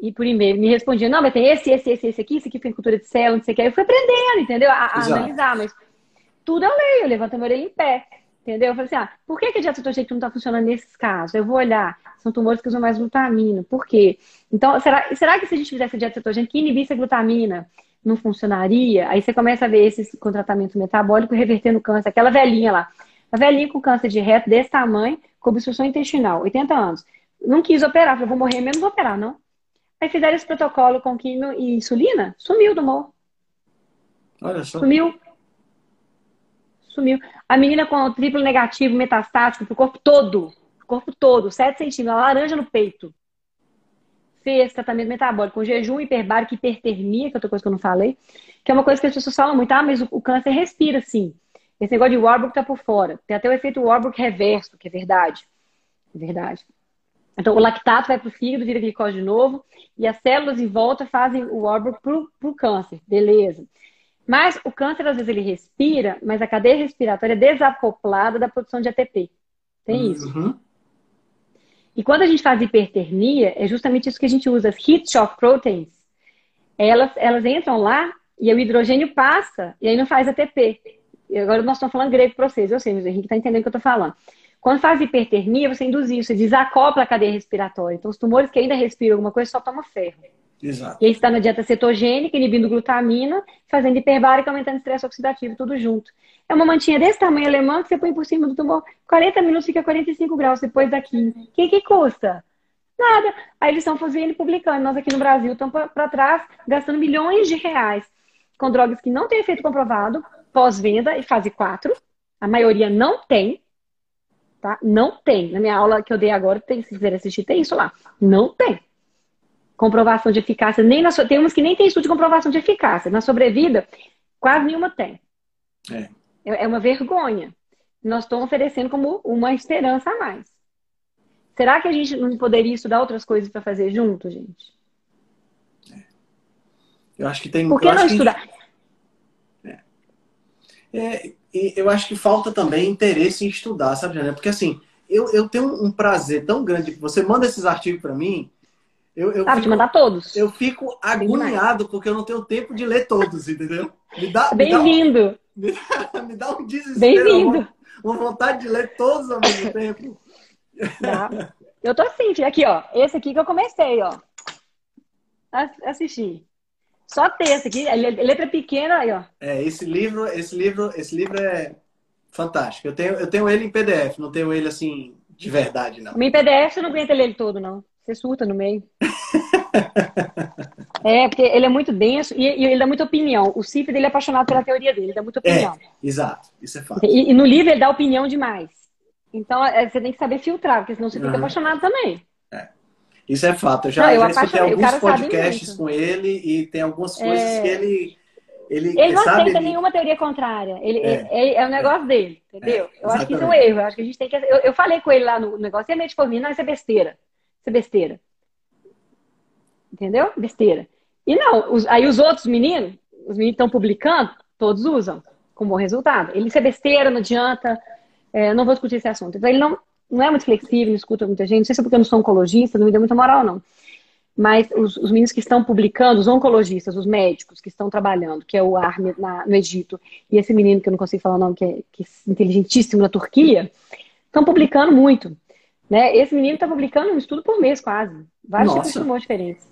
E por e-mail, me respondia, não, mas tem esse, esse, esse, esse aqui, esse aqui foi em cultura de célula, não sei o que. Aí eu fui aprendendo, entendeu? A, a analisar, mas tudo eu leio, eu levanto a minha orelha em pé. Entendeu? Eu falei assim, ah, por que, que a dieta cetogênica não está funcionando nesses casos? Eu vou olhar, são tumores que usam mais glutamina. Por quê? Então, será, será que se a gente fizesse a dieta cetogênica que inibisse a glutamina, não funcionaria? Aí você começa a ver esses com tratamento metabólico revertendo o câncer. Aquela velhinha lá, a velhinha com câncer de reto desse tamanho, com obstrução intestinal, 80 anos. Não quis operar, falei, vou morrer mesmo, vou operar, não. Aí fizeram esse protocolo com quino e insulina, sumiu do morro. Olha só. Sumiu sumiu. A menina com triplo negativo metastático pro corpo todo, corpo todo, 7 centímetros, laranja no peito. Fez tratamento metabólico com jejum hiperbárico, hipertermia, que é outra coisa que eu não falei, que é uma coisa que as pessoas falam muito, ah, mas o, o câncer respira sim. Esse negócio de Warburg tá por fora. Tem até o efeito Warburg reverso, que é verdade. É verdade. Então, o lactato vai para o fígado, vira glicose de novo, e as células em volta fazem o Warburg para o câncer. Beleza. Mas o câncer, às vezes, ele respira, mas a cadeia respiratória é desacoplada da produção de ATP. Tem isso. Uhum. E quando a gente faz hipertermia, é justamente isso que a gente usa. As heat shock proteins, elas, elas entram lá e o hidrogênio passa e aí não faz ATP. E agora nós estamos falando grego para vocês. Eu sei, mas o Henrique está entendendo o que eu estou falando. Quando faz hipertermia, você induz isso, você desacopla a cadeia respiratória. Então, os tumores que ainda respiram alguma coisa só tomam ferro. Exato. E aí está na dieta cetogênica, inibindo glutamina, fazendo hiperbárica, aumentando estresse oxidativo, tudo junto. É uma mantinha desse tamanho alemã que você põe por cima do tumor. 40 minutos fica 45 graus depois da química. O que, que custa? Nada. Aí eles estão fazendo e publicando. Nós aqui no Brasil estamos para trás, gastando milhões de reais com drogas que não têm efeito comprovado, pós-venda e fase 4. A maioria não tem. Tá? Não tem. Na minha aula que eu dei agora, tem, se quiser assistir, tem isso lá. Não tem comprovação de eficácia, nem na, tem umas que nem tem estudo de comprovação de eficácia. Na sobrevida, quase nenhuma tem. É, é, é uma vergonha. Nós estamos oferecendo como uma esperança a mais. Será que a gente não poderia estudar outras coisas para fazer junto, gente? É. Eu acho que tem. Por que não estudar? É. é. eu acho que falta também interesse em estudar, sabe, Jana? Porque assim, eu, eu tenho um prazer tão grande. Você manda esses artigos para mim eu, eu ah, fico, te mandar todos. Eu fico agoniado porque eu não tenho tempo de ler todos, entendeu? Bem-vindo. Me, me, dá um desespero. Bem-vindo. Uma, uma, vontade de ler todos ao mesmo tempo. Tá. Eu tô assim, aqui, ó. Esse aqui que eu comecei, ó. Assistir. Só texto aqui, letra pequena aí, ó. É, esse livro, esse livro, esse livro é fantástico. Eu tenho, eu tenho ele em PDF, não tenho ele assim de verdade, não. Em PDF você não aguenta ler ele todo, não. Você surta no meio. é, porque ele é muito denso e, e, ele dá muita opinião. O Cif dele é apaixonado pela teoria dele, ele dá muita opinião. É, exato, isso é fato. E, e, no livro ele dá opinião demais. Então é, você tem que saber filtrar, porque senão você fica uhum. apaixonado também. É. Isso é fato. Eu já, não, eu já escutei alguns podcasts com ele e tem algumas coisas é... que ele. Ele, ele não sabe, aceita ele... nenhuma teoria contrária. Ele, é, é, é o negócio dele, entendeu? É, eu acho que isso é um erro. Eu acho que a gente tem que. Eu, eu falei com ele lá no negócio, e ele meio tipo, não, isso é besteira. Isso é besteira. Entendeu? Besteira. E não, os, aí os outros meninos, os meninos estão publicando, todos usam, com bom resultado. Ele isso é besteira, não adianta. É, não vou discutir esse assunto. Então, ele não, não é muito flexível, não escuta muita gente. Não sei se é porque eu não sou oncologista, não me deu muita moral, não. Mas os, os meninos que estão publicando, os oncologistas, os médicos que estão trabalhando, que é o Arme na, no Egito, e esse menino que eu não consigo falar o nome, que é, que é inteligentíssimo na Turquia, estão publicando muito. Né? Esse menino está publicando um estudo por mês, quase. Vários Nossa. tipos de tumor diferentes.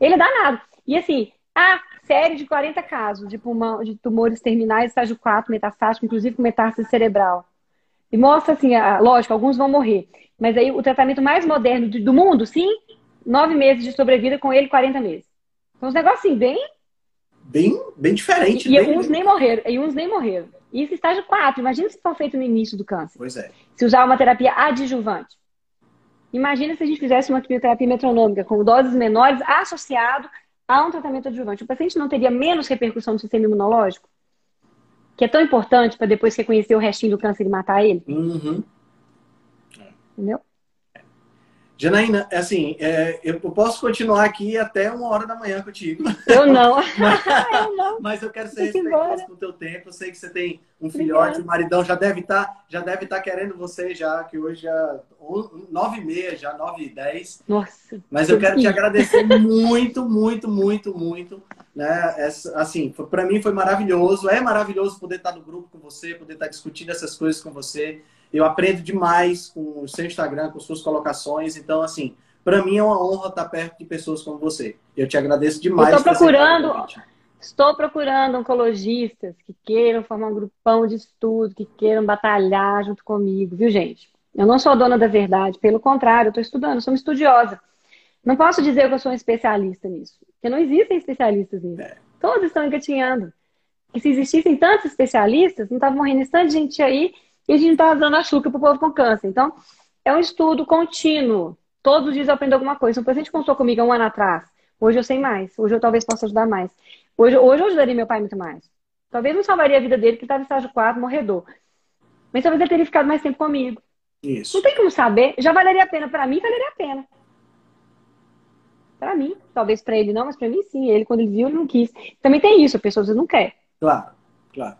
Ele é danado. E assim, a série de 40 casos de, pulmão, de tumores terminais, estágio 4, metastático, inclusive com metástase cerebral. E mostra assim, a, lógico, alguns vão morrer. Mas aí o tratamento mais moderno do mundo, sim, nove meses de sobrevida, com ele 40 meses. Então, uns negócios assim, bem. Bem, bem diferente. E, bem, uns nem morreram. E uns nem morreram. Isso estágio 4. Imagina se for feito no início do câncer. Pois é. Se usar uma terapia adjuvante. Imagina se a gente fizesse uma quimioterapia metronômica com doses menores associado a um tratamento adjuvante. O paciente não teria menos repercussão no sistema imunológico? que é tão importante para depois reconhecer o restinho do câncer e matar ele. Uhum. Entendeu? Janaína, é assim, é, eu posso continuar aqui até uma hora da manhã contigo. Eu não. mas, eu não. Mas eu quero ser respeitoso com o teu tempo. Eu sei que você tem um filhote, o maridão já deve estar tá, já deve estar tá querendo você já, que hoje já nove e meia, já nove e dez. Nossa. Mas eu quero te agradecer muito, muito, muito, muito. Né? Essa, assim, para mim foi maravilhoso. É maravilhoso poder estar no grupo com você, poder estar discutindo essas coisas com você. Eu aprendo demais com o seu Instagram, com suas colocações. Então, assim, para mim é uma honra estar perto de pessoas como você. Eu te agradeço demais. Estou procurando, estou procurando oncologistas que queiram formar um grupão de estudo, que queiram batalhar junto comigo, viu, gente? Eu não sou dona da verdade, pelo contrário, eu estou estudando, sou uma estudiosa. Não posso dizer que eu sou um especialista nisso, porque não existem especialistas nisso. É. Todos estão engatinhando. E se existissem tantos especialistas, não estava morrendo tanto de gente aí e a gente está dando açúcar para o povo com câncer. Então, é um estudo contínuo. Todos os dias eu aprendo alguma coisa. Um paciente consultou comigo há um ano atrás. Hoje eu sei mais. Hoje eu talvez possa ajudar mais. Hoje, hoje eu ajudaria meu pai muito mais. Talvez não salvaria a vida dele, que estava em estágio 4, morredor. Mas talvez ele teria ficado mais tempo comigo. Isso. Não tem como saber. Já valeria a pena. Para mim, valeria a pena. Para mim. Talvez para ele não, mas para mim sim. Ele, quando ele viu, ele não quis. Também tem isso. A pessoa não quer. Claro, claro.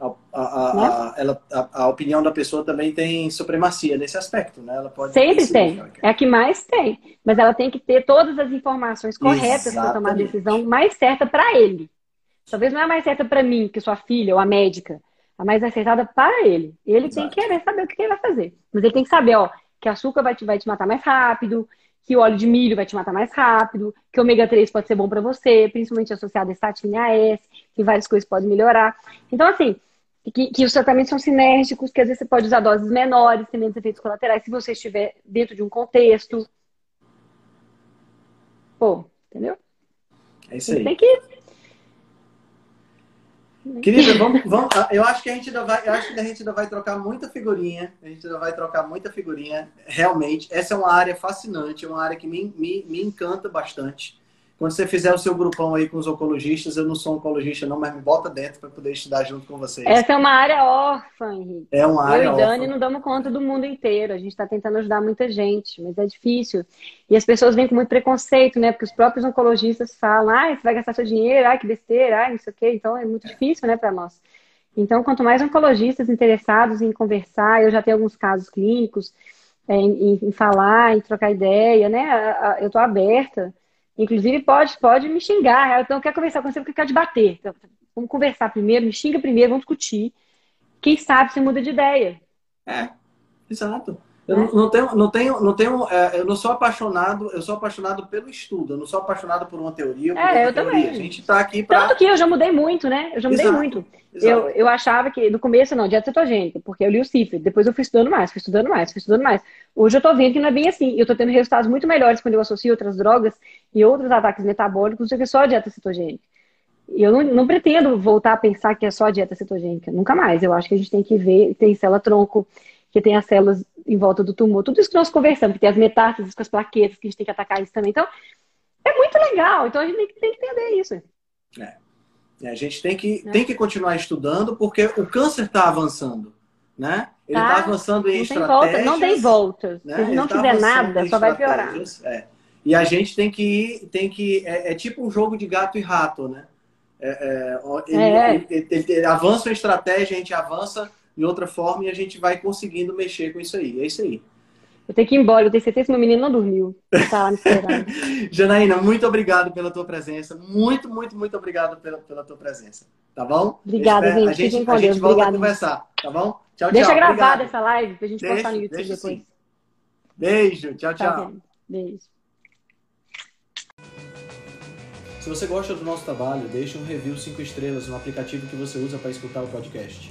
A, a, né? a, ela, a, opinião da pessoa também tem supremacia nesse aspecto, né? Ela pode Sempre tem. É a que mais tem. Mas ela tem que ter todas as informações corretas para tomar a decisão mais certa para ele. Talvez não é a mais certa para mim, que sua filha ou a médica. A mais acertada para ele. Ele Exato. tem que querer saber o que ele vai fazer. Mas ele tem que saber, ó, que açúcar vai te, vai te matar mais rápido, que o óleo de milho vai te matar mais rápido, que o ômega 3 pode ser bom para você, principalmente associado a estatina AS, que várias coisas podem melhorar. Então, assim, que, que, os tratamentos são sinérgicos, que às vezes você pode usar doses menores, tem menos efeitos colaterais, se você estiver dentro de um contexto. Pô, entendeu? É isso aí. Tem que. Querida, vamos, vamos, ah, eu acho que a gente ainda vai, eu acho que a gente ainda vai trocar muita figurinha, a gente ainda vai trocar muita figurinha, realmente. Essa é uma área fascinante, é uma área que me, me, me encanta bastante. Quando você fizer o seu grupão aí com os oncologistas, eu não sou oncologista não, mas me bota dentro para poder estudar junto com vocês. Essa é uma área órfã, Henrique. É uma área Eu e Dani órfã. não damos conta do mundo inteiro. A gente está tentando ajudar muita gente, mas é difícil. E as pessoas vêm com muito preconceito, né? Porque os próprios oncologistas falam, ah, você vai gastar seu dinheiro, ah, que besteira, ah, não sei o quê. Então é muito difícil, né, para nós. Então, quanto mais oncologistas interessados em conversar, eu já tenho alguns casos clínicos, é, em, em, falar, em trocar ideia, né? Eu estou aberta Inclusive, pode, pode me xingar. Então, eu quero conversar com você porque eu quero debater. Então, vamos conversar primeiro, me xinga primeiro, vamos discutir. Quem sabe você muda de ideia. É, exato. Eu né? não tenho, não tenho, não tenho, é, eu não sou apaixonado, eu sou apaixonado pelo estudo, eu não sou apaixonado por uma teoria. Por é, eu teoria. também. A gente está aqui para. Tanto que eu já mudei muito, né? Eu já mudei Exato. muito. Exato. Eu, eu achava que no começo não, dieta cetogênica, porque eu li o CIF, depois eu fui estudando mais, fui estudando mais, fui estudando mais. Hoje eu tô vendo que não é bem assim. Eu tô tendo resultados muito melhores quando eu associo outras drogas e outros ataques metabólicos do que só a dieta cetogênica. Eu não, não, pretendo voltar a pensar que é só a dieta cetogênica, nunca mais. Eu acho que a gente tem que ver, tem célula tronco, que tem as células em volta do tumor, tudo isso que nós conversamos, que tem as metástases com as plaquetas, que a gente tem que atacar isso também. Então, é muito legal. Então, a gente tem que, tem que entender isso. É. a gente tem que, é. tem que continuar estudando, porque o câncer está avançando, né? Ele está tá avançando em não estratégias. Tem volta, não tem volta. Né? Se não tá fizer nada, só vai piorar. É. E a gente tem que ir, tem que. É, é, tipo um jogo de gato e rato, né? É, é ele, é. ele, ele, ele, avança a estratégia, a gente avança de outra forma e a gente vai conseguindo mexer com isso aí. É isso aí. Eu tenho que ir embora, eu tenho certeza que meu menino não dormiu. Tá lá me esperando. Janaína, muito obrigado pela tua presença. Muito, muito, muito obrigado pela, pela tua presença. Tá bom? Obrigada, gente. A gente, a gente volta Obrigada. a conversar, tá bom? Tchau, Deixa tchau. Deixa gravada essa live pra gente deixa, postar no YouTube depois. Sim. Beijo, tchau, tá tchau. Tá Beijo. Se você gosta do nosso trabalho, deixe um review 5 estrelas no aplicativo que você usa para escutar o podcast.